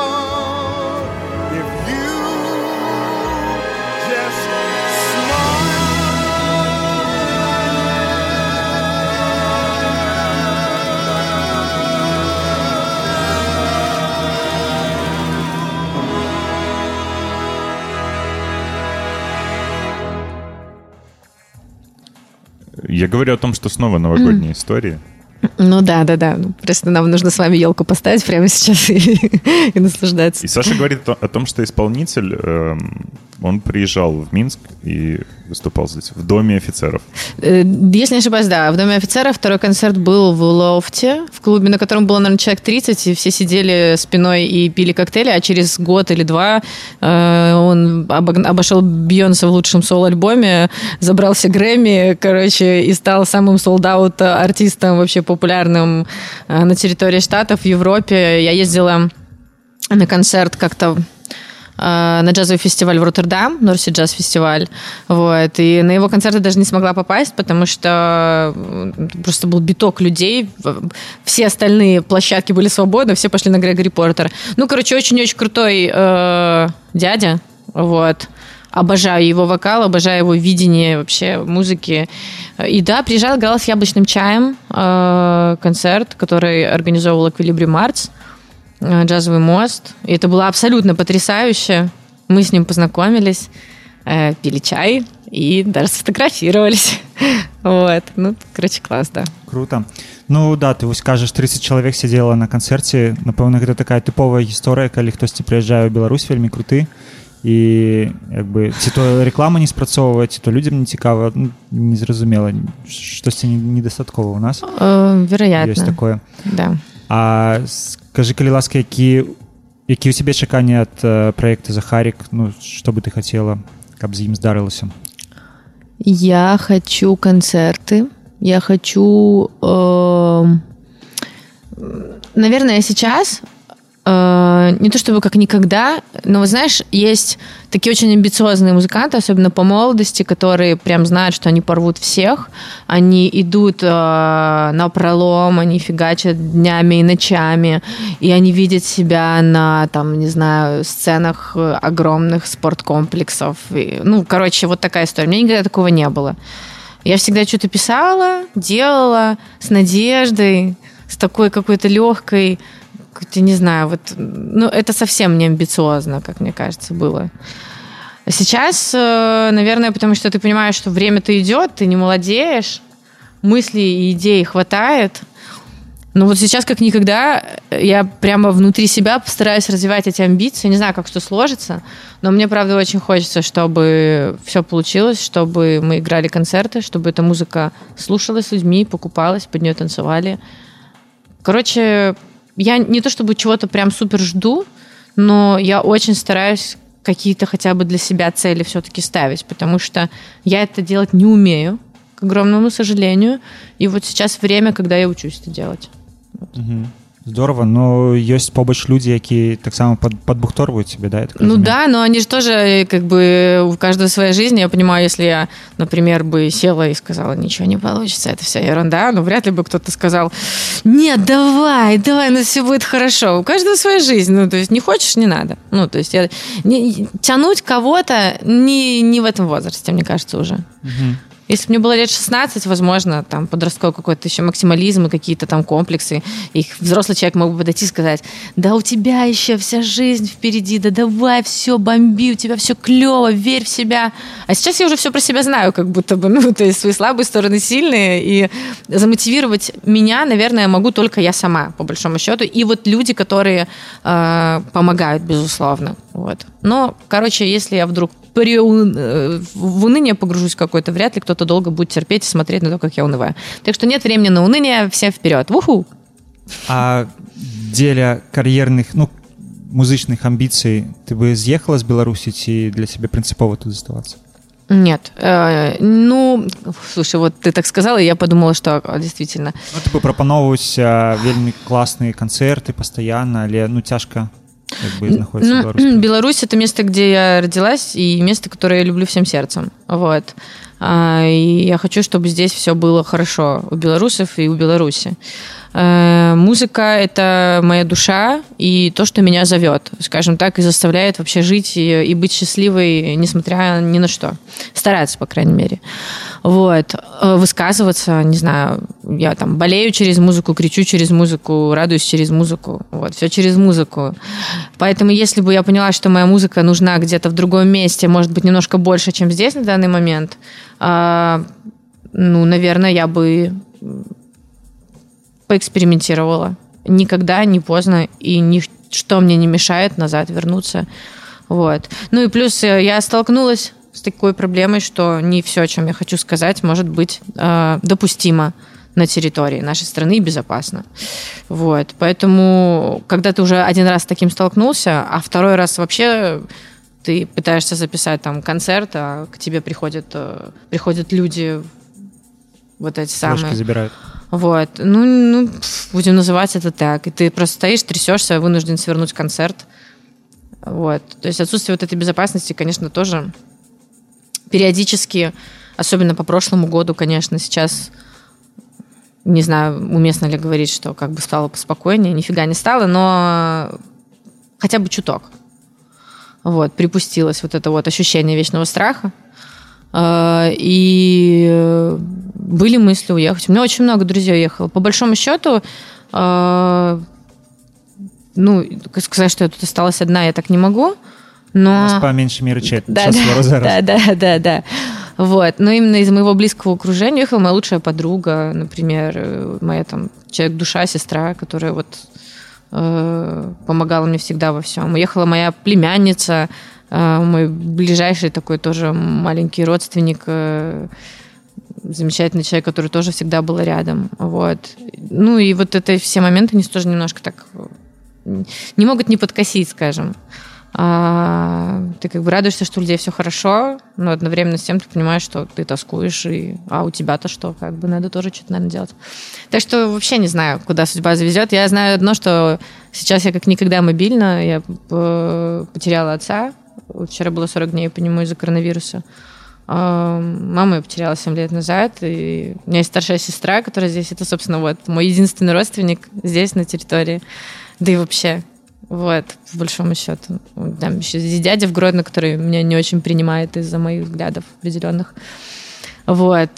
Я говорю о том, что снова новогодние истории. Ну да, да, да. Просто нам нужно с вами елку поставить прямо сейчас и, [LAUGHS] и наслаждаться. И Саша говорит о, о том, что исполнитель, эм, он приезжал в Минск и выступал здесь, в Доме офицеров. Э, Если не ошибаюсь, да, в Доме офицера второй концерт был в Лофте, в клубе, на котором было, наверное, человек 30, и все сидели спиной и пили коктейли, а через год или два э, он обошел Бейонсе в лучшем соло-альбоме, забрался Грэмми, короче, и стал самым солдаут артистом вообще популярным э, на территории Штатов, в Европе. Я ездила на концерт как-то э, на джазовый фестиваль в Роттердам, Норси Джаз фестиваль, вот, и на его концерты даже не смогла попасть, потому что просто был биток людей, все остальные площадки были свободны, все пошли на Грегори Портер. Ну, короче, очень-очень крутой э, дядя, вот, Обожаю его вокал, обожаю его видение вообще музыки. И да, приезжал, играл с яблочным чаем э, концерт, который организовывал Эквилибриум Артс, э, джазовый мост. И это было абсолютно потрясающе. Мы с ним познакомились, э, пили чай и даже сфотографировались. [LAUGHS] Вот. Ну, короче, класс, да. круто ну да ты вось кажаш 30 чалавек сядзела на канцэрце напэўна гэта такая тыповая гісторыя калі хтосьці прыязджае ў Беларусь вельмі круты і як бы ці то реклама не спрацоўвае ці то людзям не цікава ну, незразумела штосьці не- недастаткова у нас Э, вероятно. ёсць такое Да. А скажи калі ласка які які у цябе чаканні ад э, проекта захарик ну что бы ты хотела каб з ім здарылася Я хочу концерты. Я хочу, эм, наверное, сейчас у э, не то чтобы как никогда, но вот знаешь, есть такие очень амбициозные музыканты, особенно по молодости, которые прям знают, что они порвут всех, они идут э, на пролом, они фигачат днями и ночами, и они видят себя на, там, не знаю, сценах огромных спорткомплексов. И, ну, короче, вот такая история. У меня никогда такого не было. Я всегда что-то писала, делала с надеждой, с такой какой-то легкой, какой-то, не знаю, вот, ну, это совсем не амбициозно, как мне кажется, было. Сейчас, э, наверное, потому что ты понимаешь, что время-то идет, ты не молодеешь, мыслей и идей хватает. Но вот сейчас, как никогда, я прямо внутри себя постараюсь развивать эти амбиции. Не знаю, как что сложится, но мне, правда, очень хочется, чтобы все получилось, чтобы мы играли концерты, чтобы эта музыка слушалась людьми, покупалась, под нее танцевали. Короче, я не то чтобы чего-то прям супер жду, но я очень стараюсь какие-то хотя бы для себя цели все-таки ставить, потому что я это делать не умею, к огромному сожалению. И вот сейчас время, когда я учусь это делать. Здорово но ёсць побач людзі які таксама пад, падбухторваюць тебе да так Ну да, но они же тоже э, как бы у каждого своя жизнь. Я понимаю, если я, например, бы села и сказала, ничего не получится, это вся ерунда, но вряд ли бы кто-то сказал, нет, давай, давай, ну все будет хорошо. У каждого своя жизнь. Ну, то есть не хочешь, не надо. Ну, то есть я, не- тянуть кого-то не, не в этом возрасте, мне кажется, уже. Если бы мне было лет 16, возможно, там подростковый какой-то еще максимализм и какие-то там комплексы. И взрослый человек мог бы подойти и сказать, да у тебя еще вся жизнь впереди, да давай, все, бомби, у тебя все клево, верь в себя. А сейчас я уже все про себя знаю, как будто бы, [LAUGHS] ну, то есть свои слабые стороны сильные, и замотивировать меня, наверное, могу только я сама, по большому счету, и вот люди, которые э, помогают, безусловно. Вот. Но, короче, если я вдруг при, э, в уныние погружусь какой-то, вряд ли кто-то долго будет терпеть и смотреть на то, как я унываю. Так что нет времени на уныние, все вперед. Уху! А дзеля кар'ерных ну музычных амбіцый ты бы з'ехала з беларусі ці для цябе прынцыпова тут заставацца Нет. Э, ну, слушай, вот ты так сказала, и я подумала, что а, действительно. ну, ты бы прапаноўваць вельмі класныя канцэрты пастаянна але ну цяжка Як бы, знаходзіцца Ну, беларускай. [CLEARS THROAT] Беларусь это место, где я родилась, и место, которое я люблю всем сердцем. Вот. А, И я хочу, чтобы здесь все было хорошо у белорусов и у Беларуси. Э, Музыка — это моя душа и то, что меня зовет, скажем так, и заставляет вообще жить и, и быть счастливой, несмотря ни на что. Стараться, по крайней мере. Вот. Э, Высказываться, не знаю, я там болею через музыку, кричу через музыку, радуюсь через музыку. Вот, все через музыку. Поэтому если бы я поняла, что моя музыка нужна где-то в другом месте, может быть, немножко больше, чем здесь на данный момент, а, ну, наверное, я бы поэкспериментировала. Никогда не поздно, и ничто мне не мешает назад вернуться. Вот. Ну и плюс э, я столкнулась с такой проблемой, что не все, о чем я хочу сказать, может быть э, допустимо на территории нашей страны и безопасно. Вот. Поэтому, когда ты уже один раз с таким столкнулся, а второй раз вообще ты пытаешься записать там концерт, а к тебе приходят, э, приходят люди вот эти самые. Флешки забирают Вот. Ну, ну, будем называть это так. И ты просто стоишь, трясешься, вынужден свернуть концерт. Вот. То есть отсутствие вот этой безопасности, конечно, тоже периодически, особенно по прошлому году, конечно, сейчас не знаю, уместно ли говорить, что как бы стало поспокойнее, нифига не стало, но хотя бы чуток. Вот, припустилось вот это вот ощущение вечного страха. Э, И э, были мысли уехать. У меня очень много друзей уехало. По большому счету, э, ну, сказать, что я тут осталась одна, я так не могу. Но... по меньшими рычать Да, да, да, да, да, да. Вот. Но именно из моего близкого окружения уехала моя лучшая подруга, например, э, моя там человек-душа, сестра, которая вот э, помогала мне всегда во всем. Уехала моя племянница, мой ближайший такой тоже маленький родственник, э, замечательный человек, который тоже всегда был рядом. Вот. Ну и вот это все моменты, они тоже немножко так не могут не подкосить, скажем. А, ты как бы радуешься, что у людей все хорошо, но одновременно с тем ты понимаешь, что ты тоскуешь, и, а у тебя-то что, как бы надо тоже что-то, наверное, делать. Так что вообще не знаю, куда судьба завезет. Я знаю одно, что сейчас я как никогда мобильна, я э, потеряла отца, вчера было 40 дней по нему из-за коронавируса. А, Маму я потеряла 7 лет назад, и у меня есть старшая сестра, которая здесь, это, собственно, вот мой единственный родственник здесь, на территории, да и вообще, вот, по большому счету. Там еще здесь дядя в Гродно, который меня не очень принимает из-за моих взглядов определенных. Вот.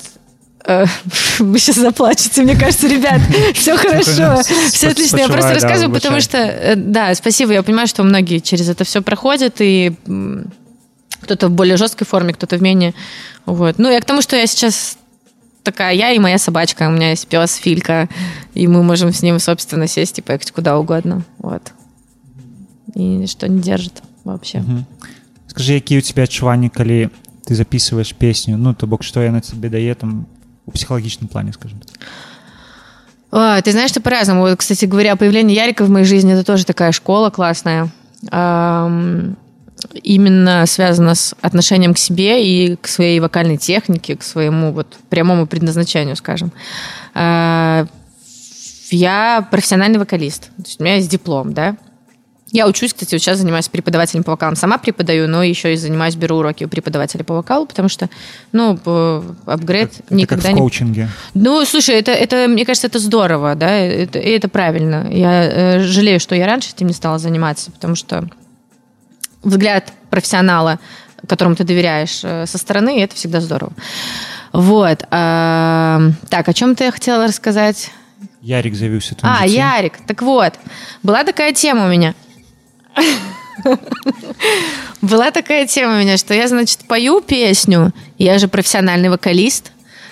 Э, [LAUGHS] Вы сейчас заплачете, мне кажется, ребят, [LAUGHS] все хорошо, все отлично. Я просто Спочиваю, да, рассказываю, потому выбачай. что, э, да, спасибо, я понимаю, что многие через это все проходят, и м, кто-то в более жесткой форме, кто-то в менее. Вот. Ну, я к тому, что я сейчас такая я и моя собачка. У меня есть пес Филька, и мы можем с ним, собственно, сесть и поехать куда угодно. Вот. И ничто не держит вообще. скажи якія у тебя адчуванні калі ты записываешь песню ну то бок что яна тебе дае там у психологічным плане скажем так? А, ты знаешь, что по-разному. Вот, кстати говоря, появление Ярика в моей жизни это тоже такая школа классная. Ам, именно связано с отношением к себе и к своей вокальной технике, к своему вот прямому предназначению, скажем. А, Я профессиональный вокалист. То есть у меня есть диплом, да. Я учусь, кстати, вот сейчас занимаюсь преподавателем по вокалам. Сама преподаю, но еще и занимаюсь, беру уроки у преподавателя по вокалу, потому что, ну, апгрейд Это как никогда в не коучинге ну, слушай, это, это, мне кажется, это здорово, да, это, и это правильно. Я э, жалею, что я раньше этим не стала заниматься, потому что взгляд профессионала, которому ты доверяешь э, со стороны, это всегда здорово. Вот. а, так, о чем-то я хотела рассказать. Ярик заявіўся А, Ярик, так вот, была такая тема у меня. [LAUGHS] Была такая тема у меня, что я, значит, пою песню, я же профессиональный вокалист,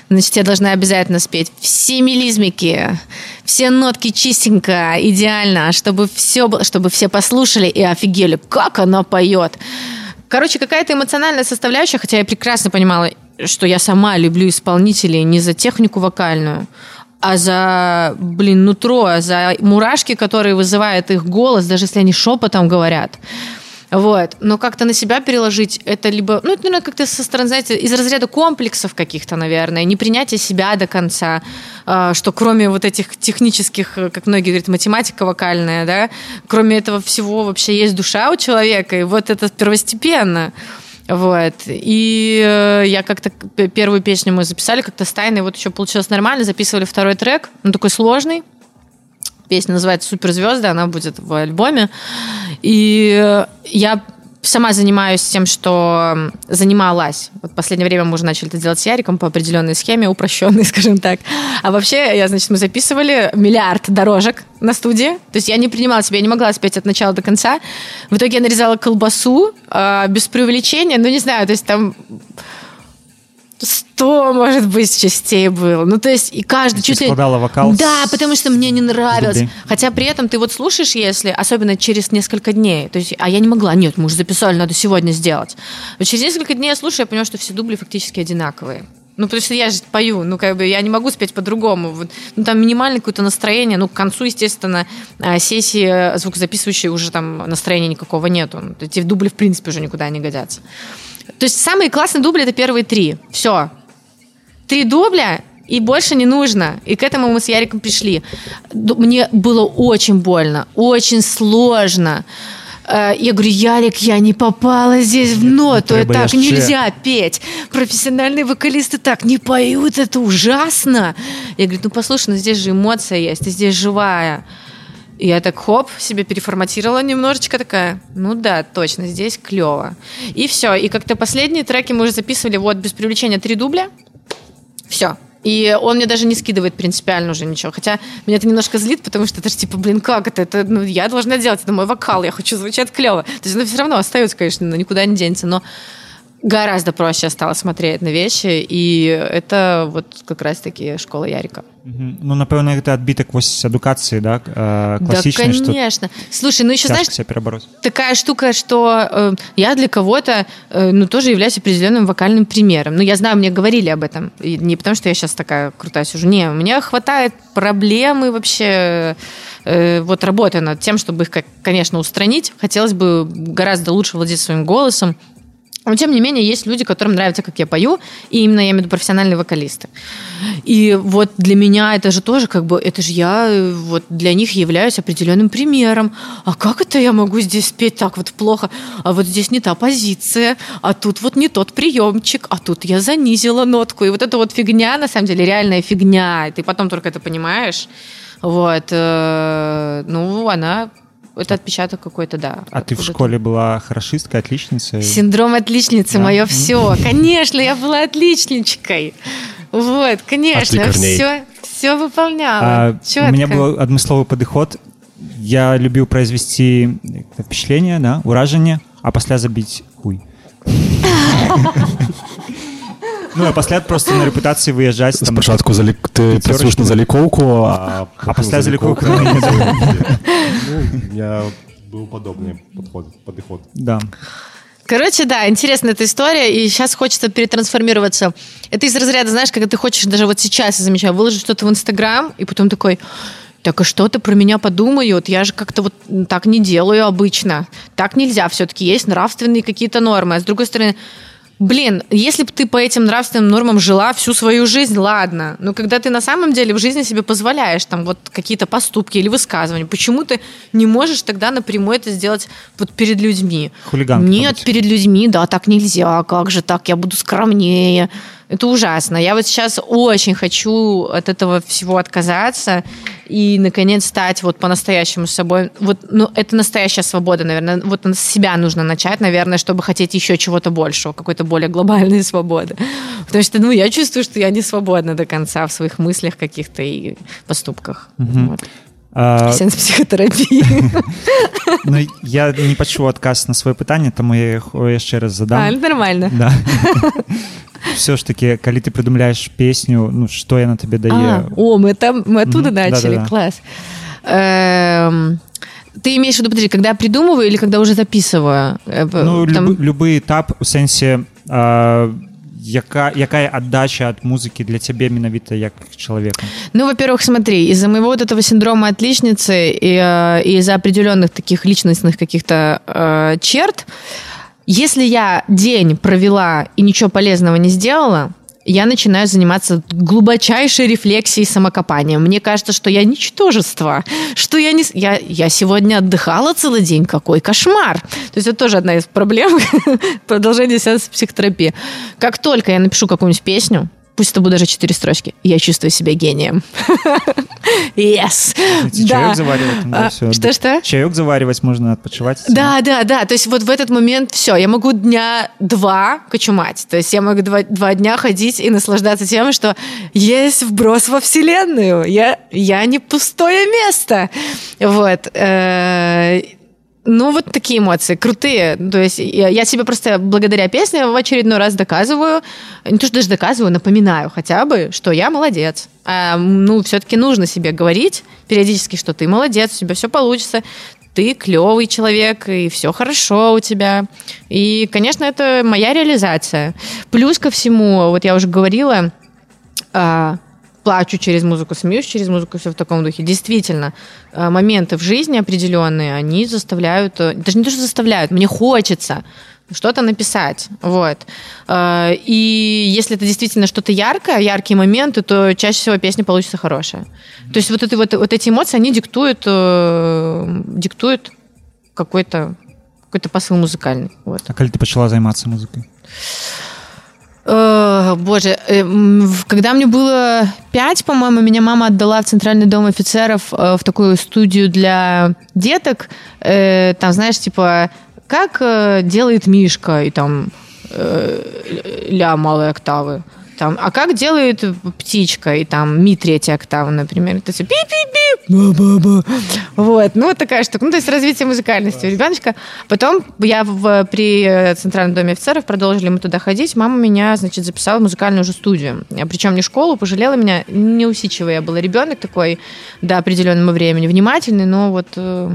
значит, я должна обязательно спеть все мелизмики, все нотки чистенько, идеально, чтобы все, чтобы все послушали и офигели, как она поет. Короче, какая-то эмоциональная составляющая, хотя я прекрасно понимала, что я сама люблю исполнителей не за технику вокальную, а за, блин, нутро, за мурашки, которые вызывает их голос, даже если они шепотом говорят. Вот. Но как-то на себя переложить это либо, ну, это, наверное, как-то со стороны, знаете, из разряда комплексов каких-то, наверное, непринятие себя до конца, а, что кроме вот этих технических, как многие говорят, математика вокальная, да, кроме этого всего вообще есть душа у человека, и вот это первостепенно. Вот. И э, я как-то первую песню мы записали как-то с тайной, вот еще получилось нормально, записывали второй трек, он такой сложный, песня называется «Суперзвезды», она будет в альбоме. И э, я сама занимаюсь тем, что занималась. Вот в последнее время мы уже начали это делать с Яриком по определенной схеме, упрощенной, [LAUGHS] скажем так. А вообще, я, значит, мы записывали миллиард дорожек на студии. То есть я не принимала себя, я не могла спеть от начала до конца. В итоге я нарезала колбасу э, без преувеличения. Ну, не знаю, то есть там 100, может быть, частей было. Ну, то есть, и каждый Ты чуть ли... складала вокал Да, потому что мне не нравилось. дублей. Хотя при этом ты вот слушаешь, если, особенно через несколько дней, то есть, а я не могла, нет, мы уже записали, надо сегодня сделать. Но через несколько дней я слушаю, я понимаю, что все дубли фактически одинаковые. Ну, потому что я же пою, ну, как бы, я не могу спеть по-другому. Вот, ну, там минимальное какое-то настроение, ну, к концу, естественно, а, сессии звукозаписывающей уже там настроения никакого нету. Ну, Эти дубли, в принципе, уже никуда не годятся. То есть самые классные дубли – это первые три. Все, три дубля, и больше не нужно. И к этому мы с Яриком пришли. Мне было очень больно, очень сложно. Э, Я говорю, Ярик, я не попала здесь в ноту, треба так яшчэ». нельзя петь. Профессиональные вокалисты так не поют, это ужасно. Я говорю, ну послушай, ну здесь же эмоция есть, ты здесь живая. И я так хоп, себе переформатировала немножечко такая, ну да, точно, здесь клево. И все. И как-то последние треки мы уже записывали вот без привлечения три дубля. Все. И он мне даже не скидывает принципиально уже ничего. Хотя меня это немножко злит, потому что это же типа, блин, как это? Это ну, я должна делать, это мой вокал, я хочу звучать клево. То есть оно все равно остается, конечно, но никуда не денется. Но гораздо проще стало смотреть на вещи, и это вот как раз-таки школа Ярика. Мгм. Ну, напэўна, гэта адбітак вось адукацыі, да, э, класічнай, да, што конечно. Слушай, ну еще знаешь, цяжка себя перабарось. такая штука, что э, я для кого-то, э, ну, тоже являюсь определенным вокальным примером. Ну, я знаю, мне говорили об этом. И не потому, что я сейчас такая крутая сижу. Не, у меня хватает проблем и вообще э, вот работаю над тем, чтобы их, как, конечно, устранить. Хотелось бы гораздо лучше владеть своим голосом. Но, тем не менее, есть люди, которым нравится, как я пою, и именно я имею в виду профессиональные вокалисты. И вот для меня это же тоже как бы, это же я э, вот для них являюсь определенным примером. А как это я могу здесь петь так вот плохо? А вот здесь не та позиция, а тут вот не тот приемчик, а тут я занизила нотку. И вот эта вот фигня, на самом деле, реальная фигня. И ты потом только это понимаешь. Вот. э, Ну, она... Это отпечаток какой-то, да. А ты в Откуда-то. школе была хорошисткой, отличницей? Синдром отличницы, Да. мое все. Конечно, я была отличничкой. Вот, конечно, Корней? все, все выполняла. А, Чётко. у меня был адмысловы падыход я любіў произвести впечатление да уражанне а пасля забіць хуй [LAUGHS] ну а пасля просто на рэпутацыі выязджаць там спачатку залік ты Пяцёрачку. працуеш на залікоўку а, А пасля залікоўку залікоўка- на недзе. Ну, я был подобный подход подыход да Короче, да, интересная эта история, и сейчас хочется перетрансформироваться. Это из разряда, знаешь, когда ты хочешь даже вот сейчас, я замечаю, выложить что-то в Инстаграм, и потом такой, так а что-то про меня подумают, я же как-то вот так не делаю обычно. Так нельзя, все-таки есть нравственные какие-то нормы. А с другой стороны, блин, если бы ты по этим нравственным нормам жила всю свою жизнь, ладно. Но когда ты на самом деле в жизни себе позволяешь там вот какие-то поступки или высказывания, почему ты не можешь тогда напрямую это сделать вот перед людьми? Хулиганка Нет, перед людьми, да, так нельзя, как же так, я буду скромнее. Это ужасно. Я вот сейчас очень хочу от этого всего отказаться и, наконец, стать вот по-настоящему собой. Вот, ну, это настоящая свобода, наверное. Вот с себя нужно начать, наверное, чтобы хотеть еще чего-то большего, какой-то более глобальной [LAUGHS] свободы. Потому что, ну, я чувствую, что я не свободна до конца в своих мыслях каких-то и поступках. Вот. А, Сеанс психотерапии. [LAUGHS] ну, я не пачуў адказ на сваё пытанне таму я яшчэ раз А, задам нормально. да [LAUGHS] все ж таки калі ты прыдумляешь песню ну что яна табе А, дае о, мы там, мы оттуда начали, да-да-да. класс. Эм, Ты имеешь в виду, подожди, когда я придумываю или когда уже записываю? Э, ну там- любы, любы этап у сэнсе а, яка якая аддача ад музыкі для цябе менавіта як чалавека Ну, во-первых, смотри, из-за моего вот этого синдрома отличницы и, э, и из-за определенных таких личностных каких-то э, черт, если я день провела и ничего полезного не сделала, я начинаю заниматься глубочайшей рефлексией и самокопанием. Мне кажется, что я ничтожество, что я не... Я, я сегодня отдыхала целый день, какой кошмар. То есть это тоже одна из проблем [LAUGHS] продолжения сеанса психотерапии. Как только я напишу какую-нибудь песню, пусть это будут даже четыре строчки, я чувствую себя гением. [LAUGHS] Yes. Чаёк заваривать А, Что-что? чаёк заваривать можно отпачывать Да, да, да. То есть вот в этот момент все, я могу дня два кочумать. То есть я могу два, дня ходить и наслаждаться тем, что есть вброс во Вселенную. Я, я не пустое место. Вот. Ну, вот такие эмоции, крутые. То есть я, я себе просто благодаря песне в очередной раз доказываю, не то, что даже доказываю, напоминаю хотя бы, что я молодец. А, ну, все-таки нужно себе говорить периодически, что ты молодец, у тебя все получится, ты клевый человек, и все хорошо у тебя. И, конечно, это моя реализация. Плюс ко всему, вот я уже говорила, а, плачу через музыку, смеюсь через музыку, все в таком духе. Действительно, а, моменты в жизни определенные, они заставляют, э, даже не то, что заставляют, мне хочется что-то написать, вот. А, И если это действительно что-то яркое, яркие моменты, то чаще всего песня получится хорошая. То есть вот, это, вот, вот эти эмоции, они диктуют, э, диктуют какой-то какой-то посыл музыкальный. Вот. А калі ты пачала займацца музыкай Э, Боже, э, когда мне было пять, по-моему, меня мама отдала в Центральный дом офицеров э, в такую студию для деток. Там, знаешь, типа, как делает Мишка, и там ля малой октавы. Там, а как делает птичка, и там ми третья октава, например. Это все пи-пи-пи. Вот, ну вот такая штука. Ну, то есть развитие музыкальности у ребеночка. Потом я в, при э, Центральном доме офицеров продолжили мы туда ходить. Мама меня, значит, записала в музыкальную уже студию. Причем не школу, пожалела меня. Неусидчивый я была ребенок такой до определенного времени. Внимательный, но вот э,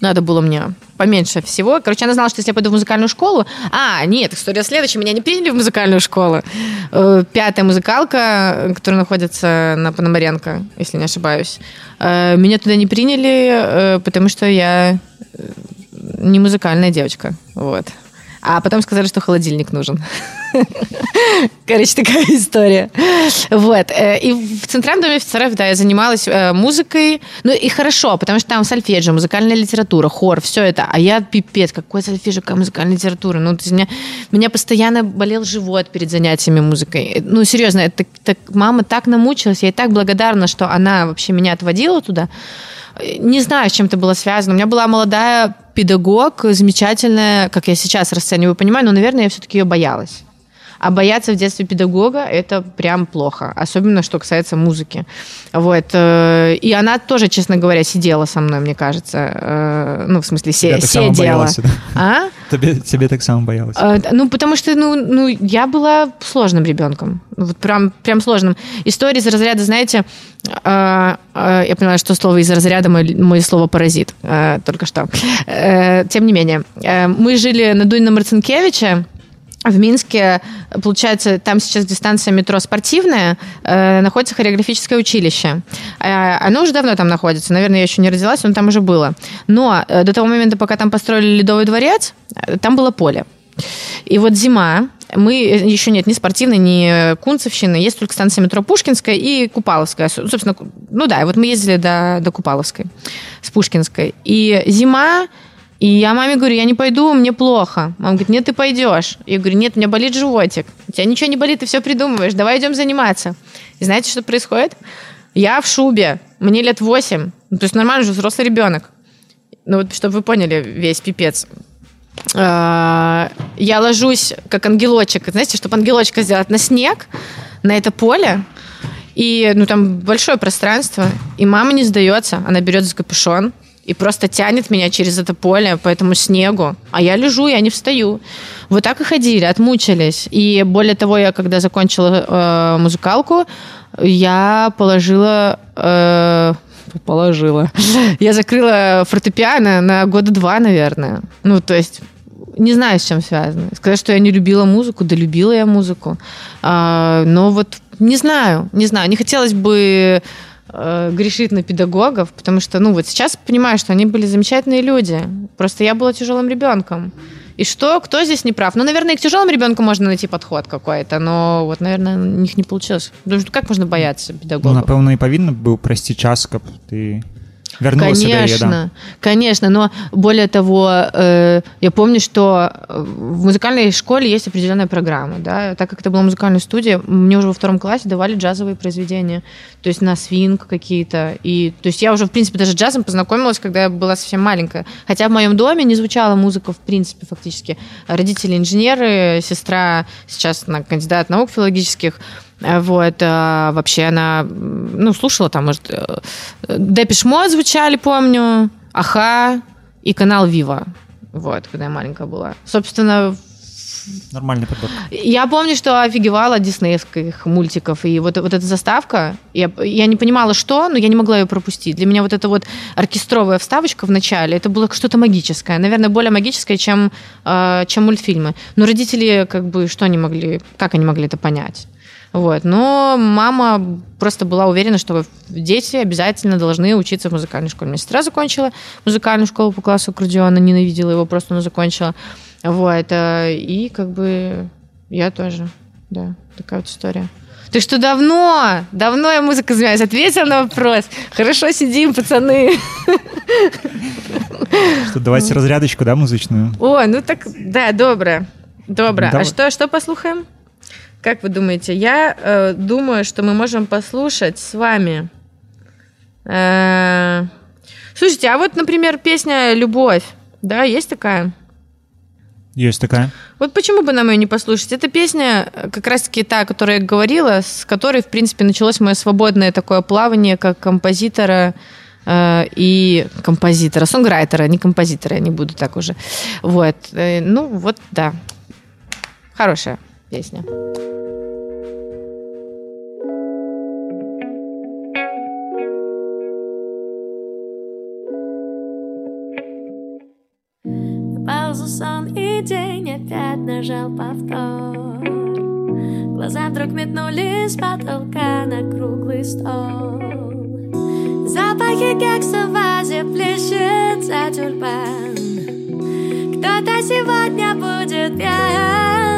надо было мне поменьше всего. Короче, она знала, что если я пойду в музыкальную школу... А, нет, история следующая. Меня не приняли в музыкальную школу. Э, Пятая музыкалка, которая находится на Пономаренко, если не ошибаюсь. Э, Меня туда не приняли, э, потому что я не музыкальная девочка. Вот. А потом сказали, что холодильник нужен. Короче, такая история. Вот. э, И в Центральном доме офицеров, да, я занималась э, музыкой. Ну и хорошо, потому что там сольфеджио, музыкальная литература, хор, все это. А я пипец, какой сольфеджио, какая музыкальная литература. Ну, то есть у меня, меня постоянно болел живот перед занятиями музыкой. Э, Ну, серьезно, это, так- мама так намучилась, я ей так благодарна, что она вообще меня отводила туда. Не знаю, с чем это было связано. У меня была молодая педагог, замечательная, как я сейчас расцениваю, понимаю, но, наверное, я все-таки ее боялась. А бояться в детстве педагога – это прям плохо. Особенно, что касается музыки. Вот. э, И она тоже, честно говоря, сидела со мной, мне кажется. Э, Ну, в смысле, се- так сидела. боялась, да? А? Тебе, тебе так само боялась. Э, Ну, потому что, ну, ну, я была сложным ребенком. Вот прям, прям сложным. История из разряда, знаете, я поняла, что слово из разряда мое, мое слово паразит только что. Тем не менее, мы жили на Дунино Марцинкевича, в Минске, получается, там сейчас где станция метро спортивная, э, находится хореографическое училище. Э, оно уже давно там находится, наверное, я еще не родилась, но там уже было. Но э, до того момента, пока там построили Ледовый дворец, э, там было поле. И вот зима, мы э, еще нет ни спортивной, ни Кунцевщины, есть только станция метро Пушкинская и Купаловская. Со- Собственно, ну да, и вот мы ездили до, до Купаловской с Пушкинской. И зима, и я маме говорю, я не пойду, мне плохо. Мама говорит, нет, ты пойдешь. Я говорю, нет, у меня болит животик. У тебя ничего не болит, ты все придумываешь, давай идем заниматься. И знаете, что происходит? Я в шубе, мне лет 8, ну, то есть нормально же взрослый ребенок. Ну вот, чтобы вы поняли весь пипец. А, Я ложусь, как ангелочек, знаете, чтобы ангелочка сделать на снег, на это поле, и ну там большое пространство, и мама не сдается, она берет за капюшон и просто тянет меня через это поле по этому снегу, а я лежу, я не встаю. Вот так и ходили, отмучились. И более того, я когда закончила э, музыкалку, я положила э, положила. [LAUGHS] Я закрыла фортепиано на года два, наверное. Ну, то есть не знаю, с чем связано. Сказать, что я не любила музыку, да любила я музыку. А, но вот не знаю, не знаю. Не хотелось бы э, грешить на педагогов, потому что, ну, вот сейчас понимаю, что они были замечательные люди. Просто я была тяжелым ребенком. И что, кто здесь не прав? Ну, наверное, и к тяжелым ребенку можно найти подход какой-то, но вот, наверное, у них не получилось. Потому что как можно бояться Ну, педагогов? напэўна і павінна быў прайсці час каб ты вярнулася да яе, да. Конечно, конечно, но более того, э, я помню, что в музыкальной школе есть определенная программа, да, так как это была музыкальная студия, мне уже во втором классе давали джазовые произведения, то есть на свинг какие-то, и, то есть я уже, в принципе, даже джазом познакомилась, когда я была совсем маленькая, хотя в моем доме не звучала музыка, в принципе, фактически, родители инженеры, сестра сейчас на кандидат наук филологических, Вот, а вообще она, ну, слушала там, может, э, Депиш Мод звучали, помню, Аха и канал Вива. Вот, когда я маленькая была. Собственно, нормальный подбор я помню, что офигевала от диснеевских мультиков. И вот, вот эта заставка, я, я не понимала, что, но я не могла ее пропустить. Для меня вот эта вот оркестровая вставочка в начале, это было что-то магическое. Наверное, более магическое, чем, э, чем мультфильмы. Но родители, как бы, что они могли, как они могли это понять? Вот. Но мама просто была уверена, что дети обязательно должны учиться в музыкальной школе. Моя сестра закончила музыкальную школу по классу аккордеона, ненавидела его, просто она закончила. Вот. э, И как бы я тоже. Да, такая вот история. Так что давно, давно я музыка занимаюсь. Ответила на вопрос. Хорошо сидим, пацаны. что давайте разрядочку да музычную О, ну так, да, добре. Добре. А Давай. что, что послушаем? Как вы думаете? Я э, думаю, что мы можем послушать с вами. Э, слушайте, а вот, например, песня «Любовь», да, есть такая? есть такая Вот почему бы нам ее не послушать? Эта песня э, как раз-таки та, о которой я говорила, с которой, в принципе, началось мое свободное такое плавание как композитора э, и композитора, сонграйтера, не композитора, я не буду так уже. Вот. Э, ну, вот, да. Хорошая песня. Паузу сон и день опять нажал повтор. Глаза вдруг метнулись с потолка на круглый стол. Запахи кекса в вазе плещется тюльпан. Кто-то сегодня будет пьян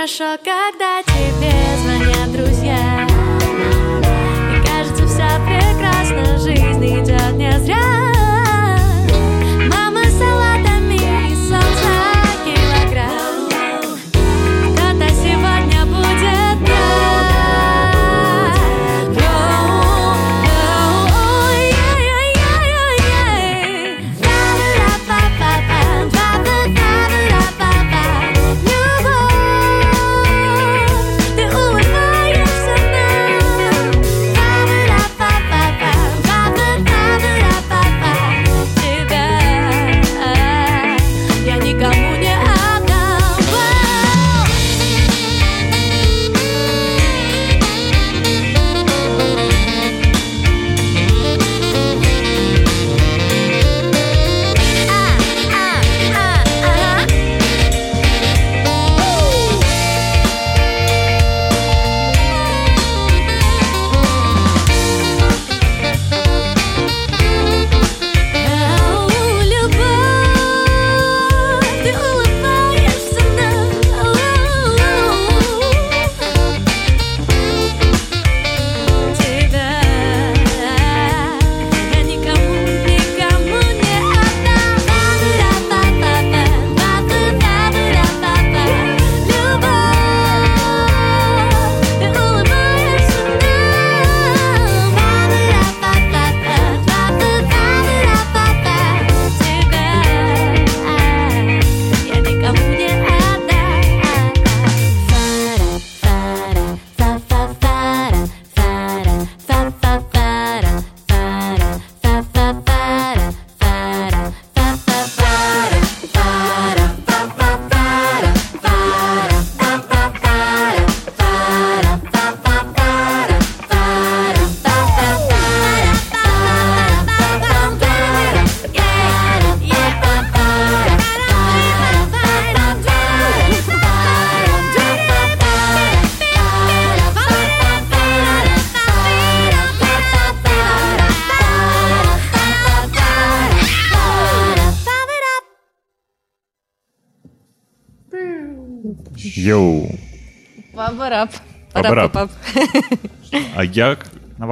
И как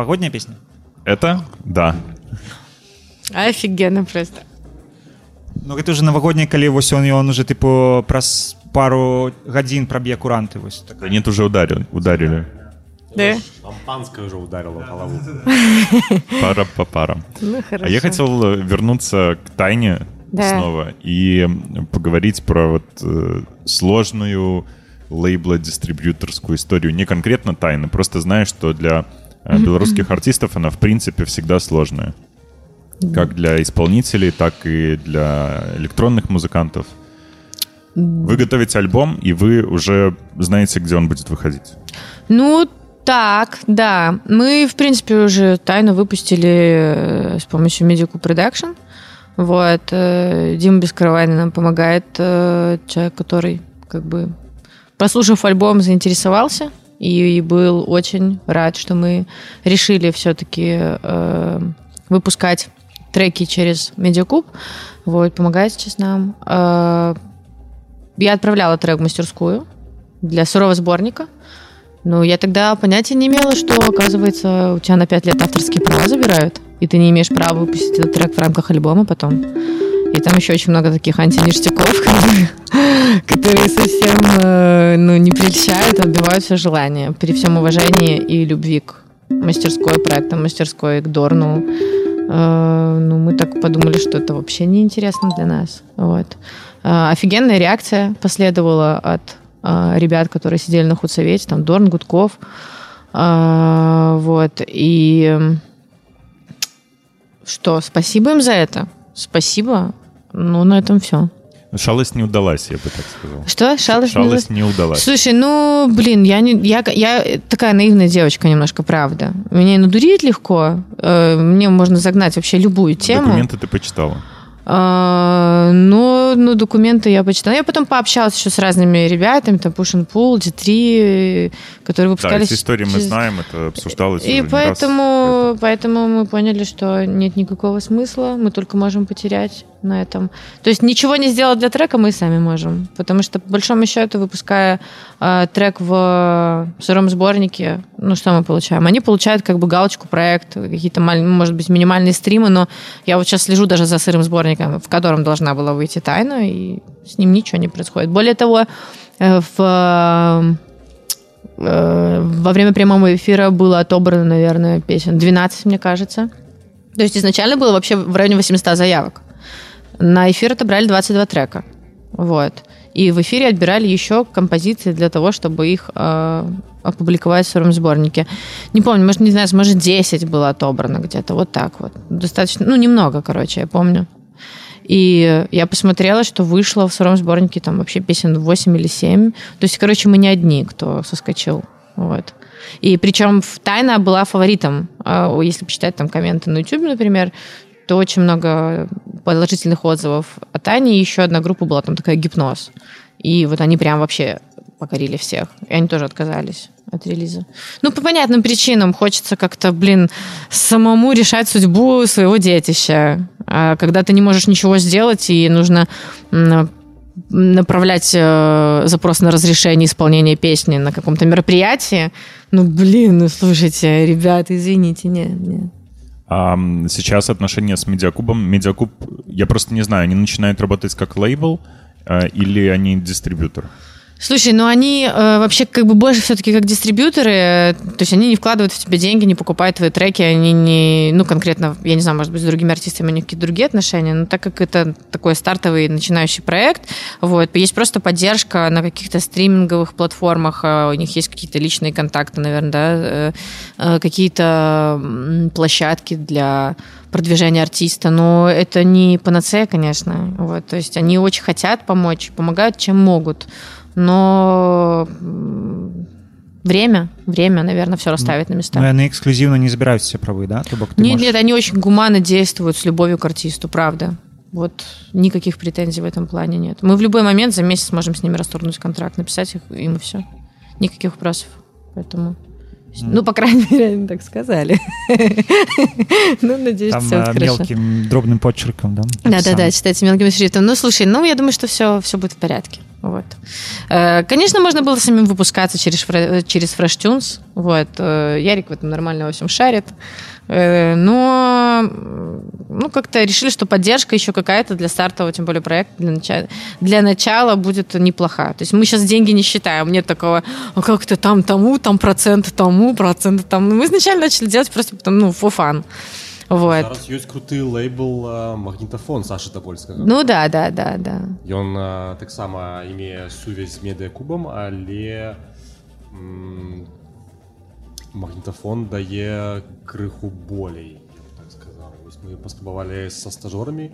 Новогодняя песня? Это? Да. Офигенно просто. Ну гэта уже навагодні калі вось он ён уже тыпу праз пару гадзін праб'е куранты вось так. Да нет, уже ударили. ударили. Да? Шампанское уже ударило в голову. Пара по парам. Ну, хорошо. А я хотел э, вернуться к Тайне Да. снова и поговорить про вот э, сложную лейбло-дистрибьюторскую историю. Не конкретно Тайны, просто знаю, что для э, белорусских артистов она, в принципе, всегда сложная. Как для исполнителей, так и для электронных музыкантов. Вы готовите альбом, и вы уже знаете, где он будет выходить. Ну, так, да. Мы, в принципе, уже тайно выпустили э, с помощью Medical Production. Вот. э, Дима Бескровайный нам помогает, э, человек, который, как бы, послушав альбом, заинтересовался и был очень рад, что мы решили все-таки выпускать треки через Медиакуб. Вот, помогает сейчас нам. Э, Я отправляла трек в мастерскую для сырого сборника. Ну, я тогда понятия не имела, что, оказывается, у тебя на 5 лет авторские права забирают, и ты не имеешь права выпустить этот трек в рамках альбома потом. И там еще очень много таких антиништяков, [LAUGHS] которые, совсем э, ну, не прельщают, отбивают все желание. При всем уважении и любви к мастерской проектам, мастерской к Дорну. Э, ну, мы так подумали, что это вообще неинтересно для нас. Вот. Э, Офигенная реакция последовала от ребят, которые сидели на худсовете, там Дорн, Гудков. Вот. И что, спасибо им за это. Спасибо. Ну, на этом все. Шалость не удалась, я бы так сказал. Что? Шалость? Шалость не удалась. Слушай, ну, блин, я, не, я, я такая наивная девочка немножко, правда. Меня и надурить легко. э, Мне можно загнать вообще любую тему. Документы ты почитала. А, но, ну, документы я почитала. Я потом пообщалась еще с разными ребятами, там, Push and Pull, D3, которые Да, выпускались... эти истории мы через- знаем, это обсуждалось И поэтому, поэтому мы поняли, что нет никакого смысла, мы только можем потерять на этом. То есть ничего не сделать для трека мы сами можем, потому что по большому счету, выпуская трек в сыром сборнике, ну что мы получаем? Они получают как бы галочку проект, какие-то, маль- может быть, минимальные стримы, но я вот сейчас слежу даже за сырым сборником, в котором должна была выйти тайна, и с ним ничего не происходит. Более того, э, в э, во время прямого эфира было отобрано, наверное, песен 12, мне кажется. То есть изначально было вообще в районе 800 заявок. На эфир отобрали 22 трека. Вот. И в эфире отбирали еще композиции для того, чтобы их э, опубликовать в своем сборнике. Не помню, может, не знаю, может, 10 было отобрано где-то. Вот так вот. Достаточно, ну, немного, короче, я помню. И я посмотрела, что вышло в сыром сборнике там вообще песен 8 или 7. То есть, короче, мы не одни, кто соскочил. Вот. И причем Тайна была фаворитом. А, Если почитать там комменты на YouTube, например, то очень много положительных отзывов о Тайне. И еще одна группа была там такая «Гипноз». И вот они прям вообще покорили всех. И они тоже отказались от релиза. Ну, по понятным причинам. Хочется как-то, блин, самому решать судьбу своего детища. А когда ты не можешь ничего сделать, и нужно направлять э, запрос на разрешение исполнения песни на каком-то мероприятии, ну, блин, ну, слушайте, ребята, извините, нет, нет. А сейчас отношения с Медиакубом. Медиакуб, я просто не знаю, они начинают работать как лейбл э, или они дистрибьютор? Слушай, ну они э, вообще как бы больше все-таки как дистрибьюторы, э, то есть они не вкладывают в тебя деньги, не покупают твои треки, они не, ну конкретно, я не знаю, может быть, с другими артистами у них какие-то другие отношения, но так как это такой стартовый начинающий проект, вот, есть просто поддержка на каких-то стриминговых платформах, э, у них есть какие-то личные контакты, наверное, да, э, э, какие-то площадки для продвижения артиста, но это не панацея, конечно, вот, то есть они очень хотят помочь, помогают, чем могут, но время, время, наверное, все расставит на места. Ну, яны эксклюзивно не забираюць все правы да бок Нет, можешь- нет, они очень гуманно действуют с любовью к артисту, правда. Вот никаких претензий в этом плане нет. Мы в любой момент за месяц можем с ними расторгнуть контракт, написать их, им и все. Никаких вопросов. Поэтому... Ну, по крайней мере, они так сказали. [LAUGHS] Ну, надеюсь, там все э, хорошо. мелким дробным подчерком да Да-да-да, читайте мелким шрифтом. Ну, слушай, ну, я думаю, что все, все будет в порядке. Вот. Э, Конечно, можно было самим выпускаться через, фре- через FreshTunes. Вот. Э, Ярик в этом нормально во всем шарит. Э, Но ну, как-то решили, что поддержка еще какая-то для стартового, тем более проекта, для начала, для начала будет неплоха. То есть мы сейчас деньги не считаем. Нет такого, а как-то там тому, там проценты тому, проценты тому. Мы изначально начали делать просто потому, ну, for. Вот. Зараз ёсць круты лейбл магнітафон Сашы Табольскага. Ну да, да, да, да. Ён таксама імее сувязь з медыакубам, але магнітафон дае крыху болей, так сказаў. Вось мы паспрабавалі са стажорамі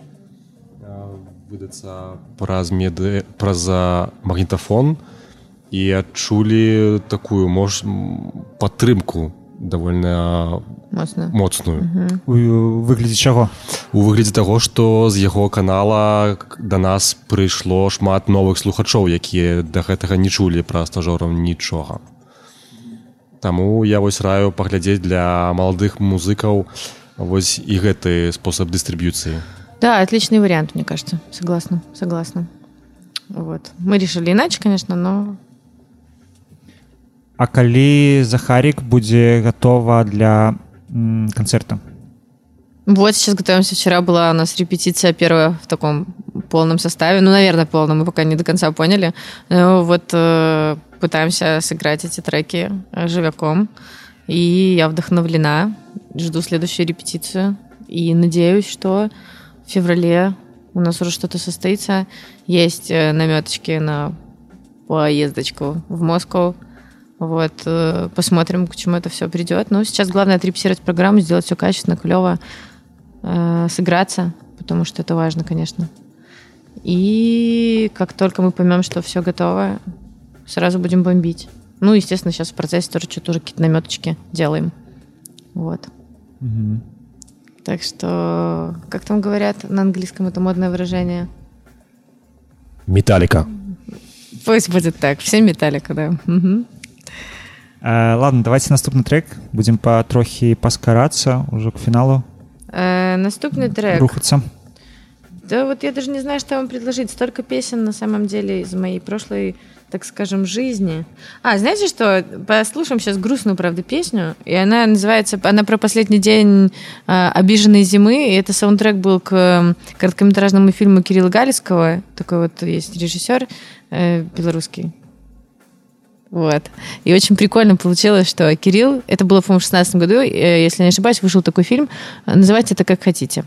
выдацца праз меды праз магнітафон і адчулі такую мож падтрымку давольна Моцна. моцную. у выглядзе чаго у выглядзе таго што з яго канала да нас прыйшло шмат новых слухачоў якія да гэтага не чулі пра стажораў нічога Таму я вось раю паглядзець для маладых музыкаў вось і гэты спосаб дыстрыб'юцыі Да, отличный вариант, мне кажется. Согласна, согласна. Вот. Мы решили иначе, конечно, но А калі Захарік будзе гатова для м, канцэрта вот сейчас готовимся. Вчера была у нас репетиция первая в таком полном составе. Ну, наверное, полном, мы пока не до конца поняли. Но вот э, пытаемся сыграть эти треки э, живяком. И я вдохновлена. Жду следующую репетицию. И надеюсь, что в феврале у нас уже что-то состоится. Есть э, наметочки на поездочку в Москву. Вот, э, посмотрим, к чему это все придет. Ну, сейчас главное отрепетировать программу, сделать все качественно, клево, э, сыграться, потому что это важно, конечно. И как только мы поймем, что все готово, сразу будем бомбить. Ну, естественно, сейчас в процессе тоже что-то уже какие-то наметочки делаем. Вот. Так что, как там говорят на английском, это модное выражение. металіка Пусть будет так. Все металлика, да. Мгм. Э, ладно давайте наступны трек будзем патрохі паскарацца ўжо к фіналу Э, наступный трек. рухацца Да вот я даже не знаю, что вам предложить. Столько песен на самом деле из моей прошлой, так скажем, жизни. А, знаете что? Послушаем сейчас грустную, правда, песню. И она называется, она про последний день э, обиженной зимы. И это саундтрек был к э, короткометражному фильму Кирилла Галицкого. Такой вот есть режиссер э, белорусский. Вот. И очень прикольно получилось, что Кирилл, это было, по-моему, в 16 году, э, если не ошибаюсь, вышел такой фильм. Э, Называйте это как хотите.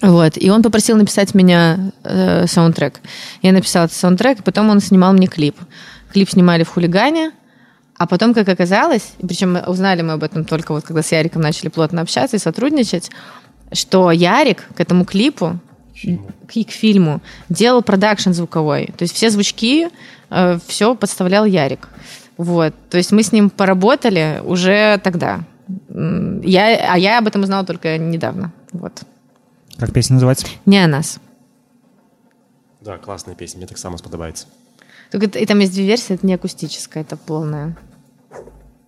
Вот. И он попросил написать меня э, саундтрек. Я написала этот саундтрек, и потом он снимал мне клип. Клип снимали в хулигане, а потом, как оказалось, причем узнали мы об этом только вот когда с Яриком начали плотно общаться и сотрудничать, что Ярик к этому клипу к, и к фильму делал продакшн звуковой. То есть все звучки, все подставлял Ярик. Вот. То есть мы с ним поработали уже тогда. Я, а я об этом узнала только недавно. Вот. как песня называется Не о нас. да класная песня мне таксама спадабаецца Только это- и там есть две версии, это не акустическая, это полная.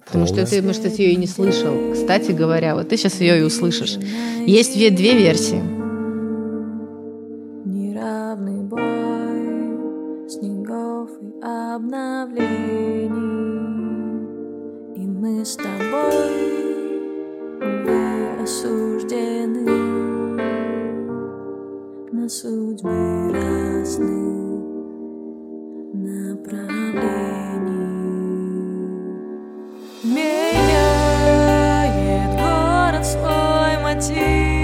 Потому что ты, может, ты ее и не слышал. Кстати говоря, вот ты сейчас ее и услышишь. Есть две, две версии. Неравный бой снегов и обновлений. И мы с тобой, увы, осуждены. На судьбы разных направлений Меняет город свой мотив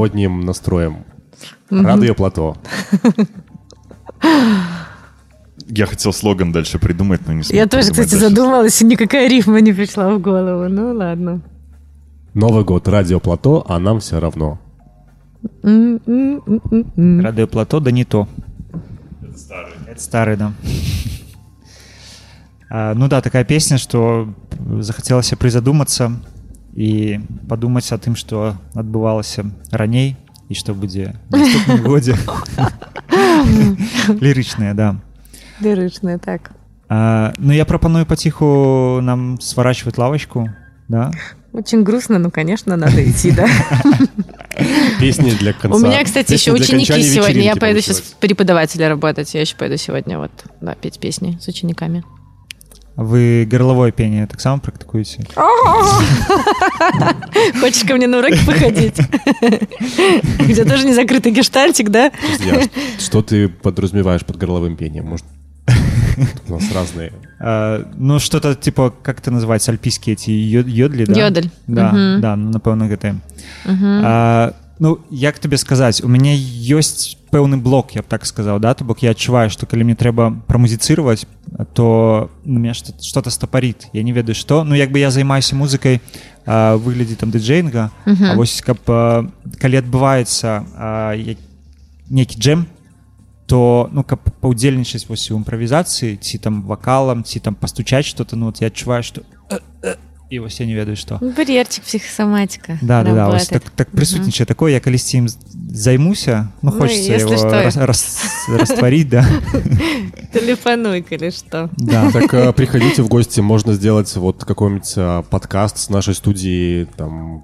новогодним настроем. Радио Плато. [LAUGHS] Я хотел слоган дальше придумать, но не смог Я тоже, кстати, дальше. задумалась, и никакая рифма не пришла в голову. Ну ладно. Новый год, радио Плато, а нам все равно. Радио плато, да не то. Это старый. Это старый, да. А, ну да, такая песня, что захацелася прызадумацца і падумаць о тым, што адбывалася раней і што будзе ў наступным годзе. [LAUGHS] Лірычная, да. Лиричная, так. А, ну я прапаную паціху нам сворачивать лавочку, да? Очень грустно, но, конечно, надо идти, да. Песни для конца. У меня, кстати, еще песни для ученики окончания сегодня. Я вечеринки поеду сейчас получилось. преподавателя работать. Я еще пойду сегодня вот, да, петь песни с учениками. Вы горловое пение так само практикуете? [LAUGHS] Хочешь ко мне на уроки походить? [LAUGHS] Где тоже не закрытый гештальтик, да? Что ты подразумеваешь под горловым пением? Может, у нас разные. [LAUGHS] А, ну что-то типа, как это называется, альпийские эти йод- йодли, да? Йодль. Да, да, ну, напэўна гэтыя. А, ну як табе сказаць у мяне ёсць пэўны блок я б так сказаў да то бок я адчуваю што калі мне трэба прамузіцыраваць то на меня что- что-то стапарит я не ведаю што ну як бы я займаюся музыкай а, выглядзе там дыджейнга а вось каб а, калі адбываецца а, я- нейкі джем то ну каб паўдзельнічаць вось у імправізацыі ці там вакалам ці там пастучаць что-то ну вот я адчуваю што і вось я не ведаю што Барьерчик психосоматика. да, да, да, вось работает. так, так прысутнічае такое я калісьці ім з- займуся ну Ну, хочется если его что. рас, рас- растворить да [LAUGHS] Телефонуй, или что. да Так э, приходите в гости, можно сделать вот какой-нибудь э, подкаст с нашей студии, там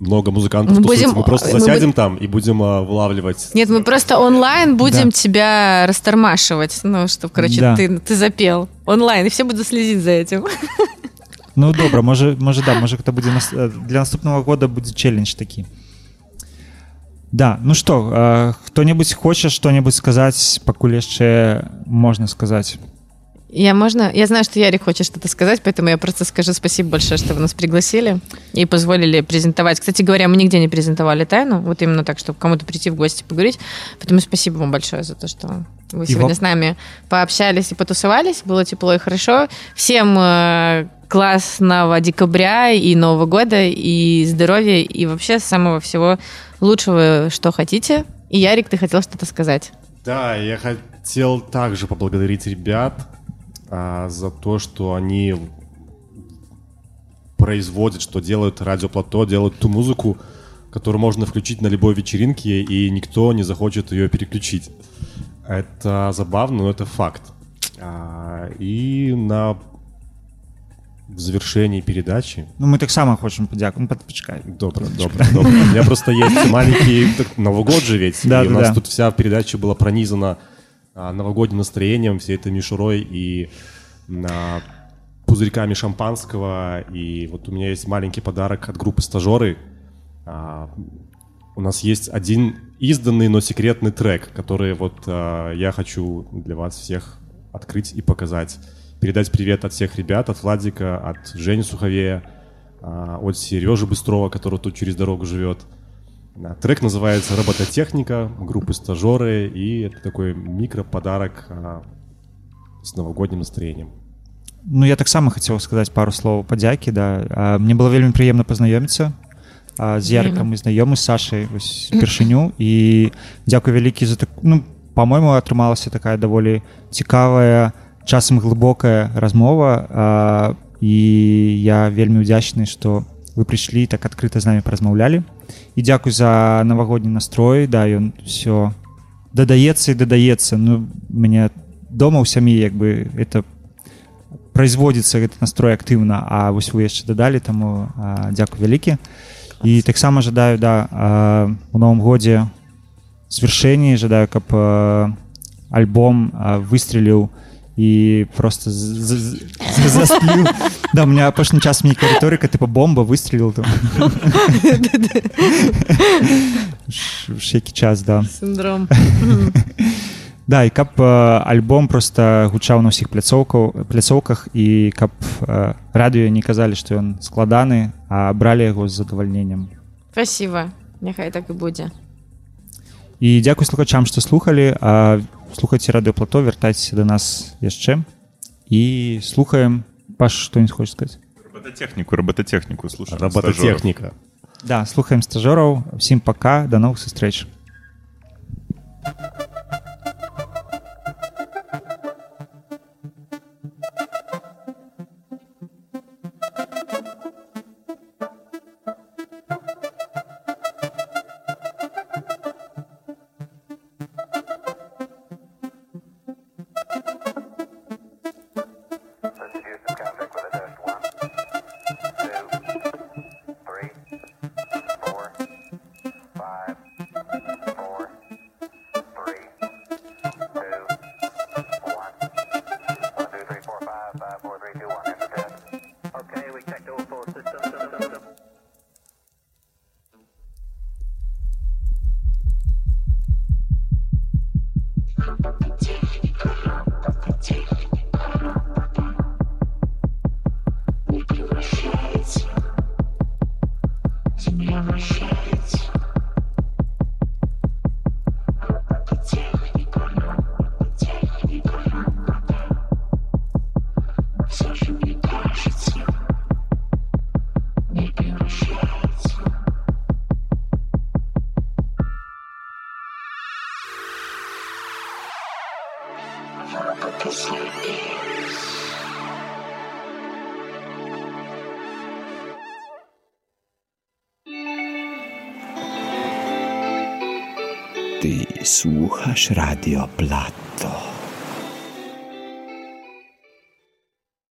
много музыкантов Мы тусуется. будем- мы просто мы засядем там и будем э, вылавливать. Нет, мы просто онлайн будем Да. тебя растормашивать. Ну, чтобы, короче, Да. ты, ты запел. Онлайн, и все будут следить за этим. [LAUGHS] ну добра можа можа да гэта будзе нас- э, для наступного года будзе челлендж такі Да, ну что, э, кто-нибудь хочет что-нибудь сказать, пакуль яшчэ можно сказать? Я можно? Я знаю, что Ярик хочет что-то сказать, поэтому я просто скажу спасибо большое, что вы нас пригласили и позволили презентовать. Кстати говоря, мы нигде не презентовали тайну, вот именно так, чтобы кому-то прийти в гости поговорить. Поэтому спасибо вам большое за то, что вы сегодня вам- с нами пообщались и потусовались. Было тепло и хорошо. Всем э, классного декабря и Нового года, и здоровья, и вообще самого всего лучшего, что хотите. И Ярик, ты хотел что-то сказать. Да, я хотел также поблагодарить ребят а, за то, что они производят, что делают радиоплато, делают ту музыку, которую можно включить на любой вечеринке, и никто не захочет ее переключить. Это забавно, но это факт. А, И на в завершении передачи Ну мы таксама хочам падзякуем падпачкай Добро, добро, добро. У меня просто есть [LAUGHS] маленький так, Новый год же ведь. Да, и у нас тут вся передача была пронизана а, новогодним настроением, всей этой мишурой и а, пузырьками шампанского. И вот у меня есть маленький подарок от группы «Стажеры». А, у нас есть один изданный, но секретный трек, который вот я хочу для вас всех открыть и показать Передать привет от всех ребят, от Владика, от Жени Суховея, а, от Сережи Быстрова, который тут через дорогу живет. А, Трек называется «Робототехника» группы «Стажеры», и это такой микроподарок а, с новогодним настроением. Ну я таксама хацеў сказаць пару слоў падзякі да А, мне было вельмі прыемна пазнаёміцца а, з яркам мы знаёмы з Сашай вось упершыню і дзякуй вялікі за так ну по-мойму атрымалася такая даволі цікавая часам глыбокая размова а, і я вельмі ўдзячны што вы прыйшлі так адкрыта з намі паразмаўлялі. І дзякуй за навагодні настрой. Да ён все дадаецца і дадаецца. Ну мне дома ў сям'і як бы это производится гэты настрой актыўна а вось вы яшчэ дадалі таму дзякуй вялікі. І таксама жадаю да у новым годзе свершэнні жадаю каб альбом выстреліў і просто з- з- з- заспліў да у меня апошні час нейкая рыторыка типа бомба выстрелил там Ш- ш- які час да Синдром. Да і каб э, альбом просто гучаў на ўсіх пляцоўкаў пляцоўках і каб э, радыё не казалі што ён складаны а бралі яго з задавальненнем Спасибо. Няхай так і будзе. і дзякуй слухачам што слухалі а слухайце радыёплато вяртайцеся да нас яшчэ і слухаем паш што-нибудь хочаш сказаць Робототехнику, робототехнику, слушай. Робототехника. да слухаем стажораў всім пока да новых сустрэч poslušaš radio plat.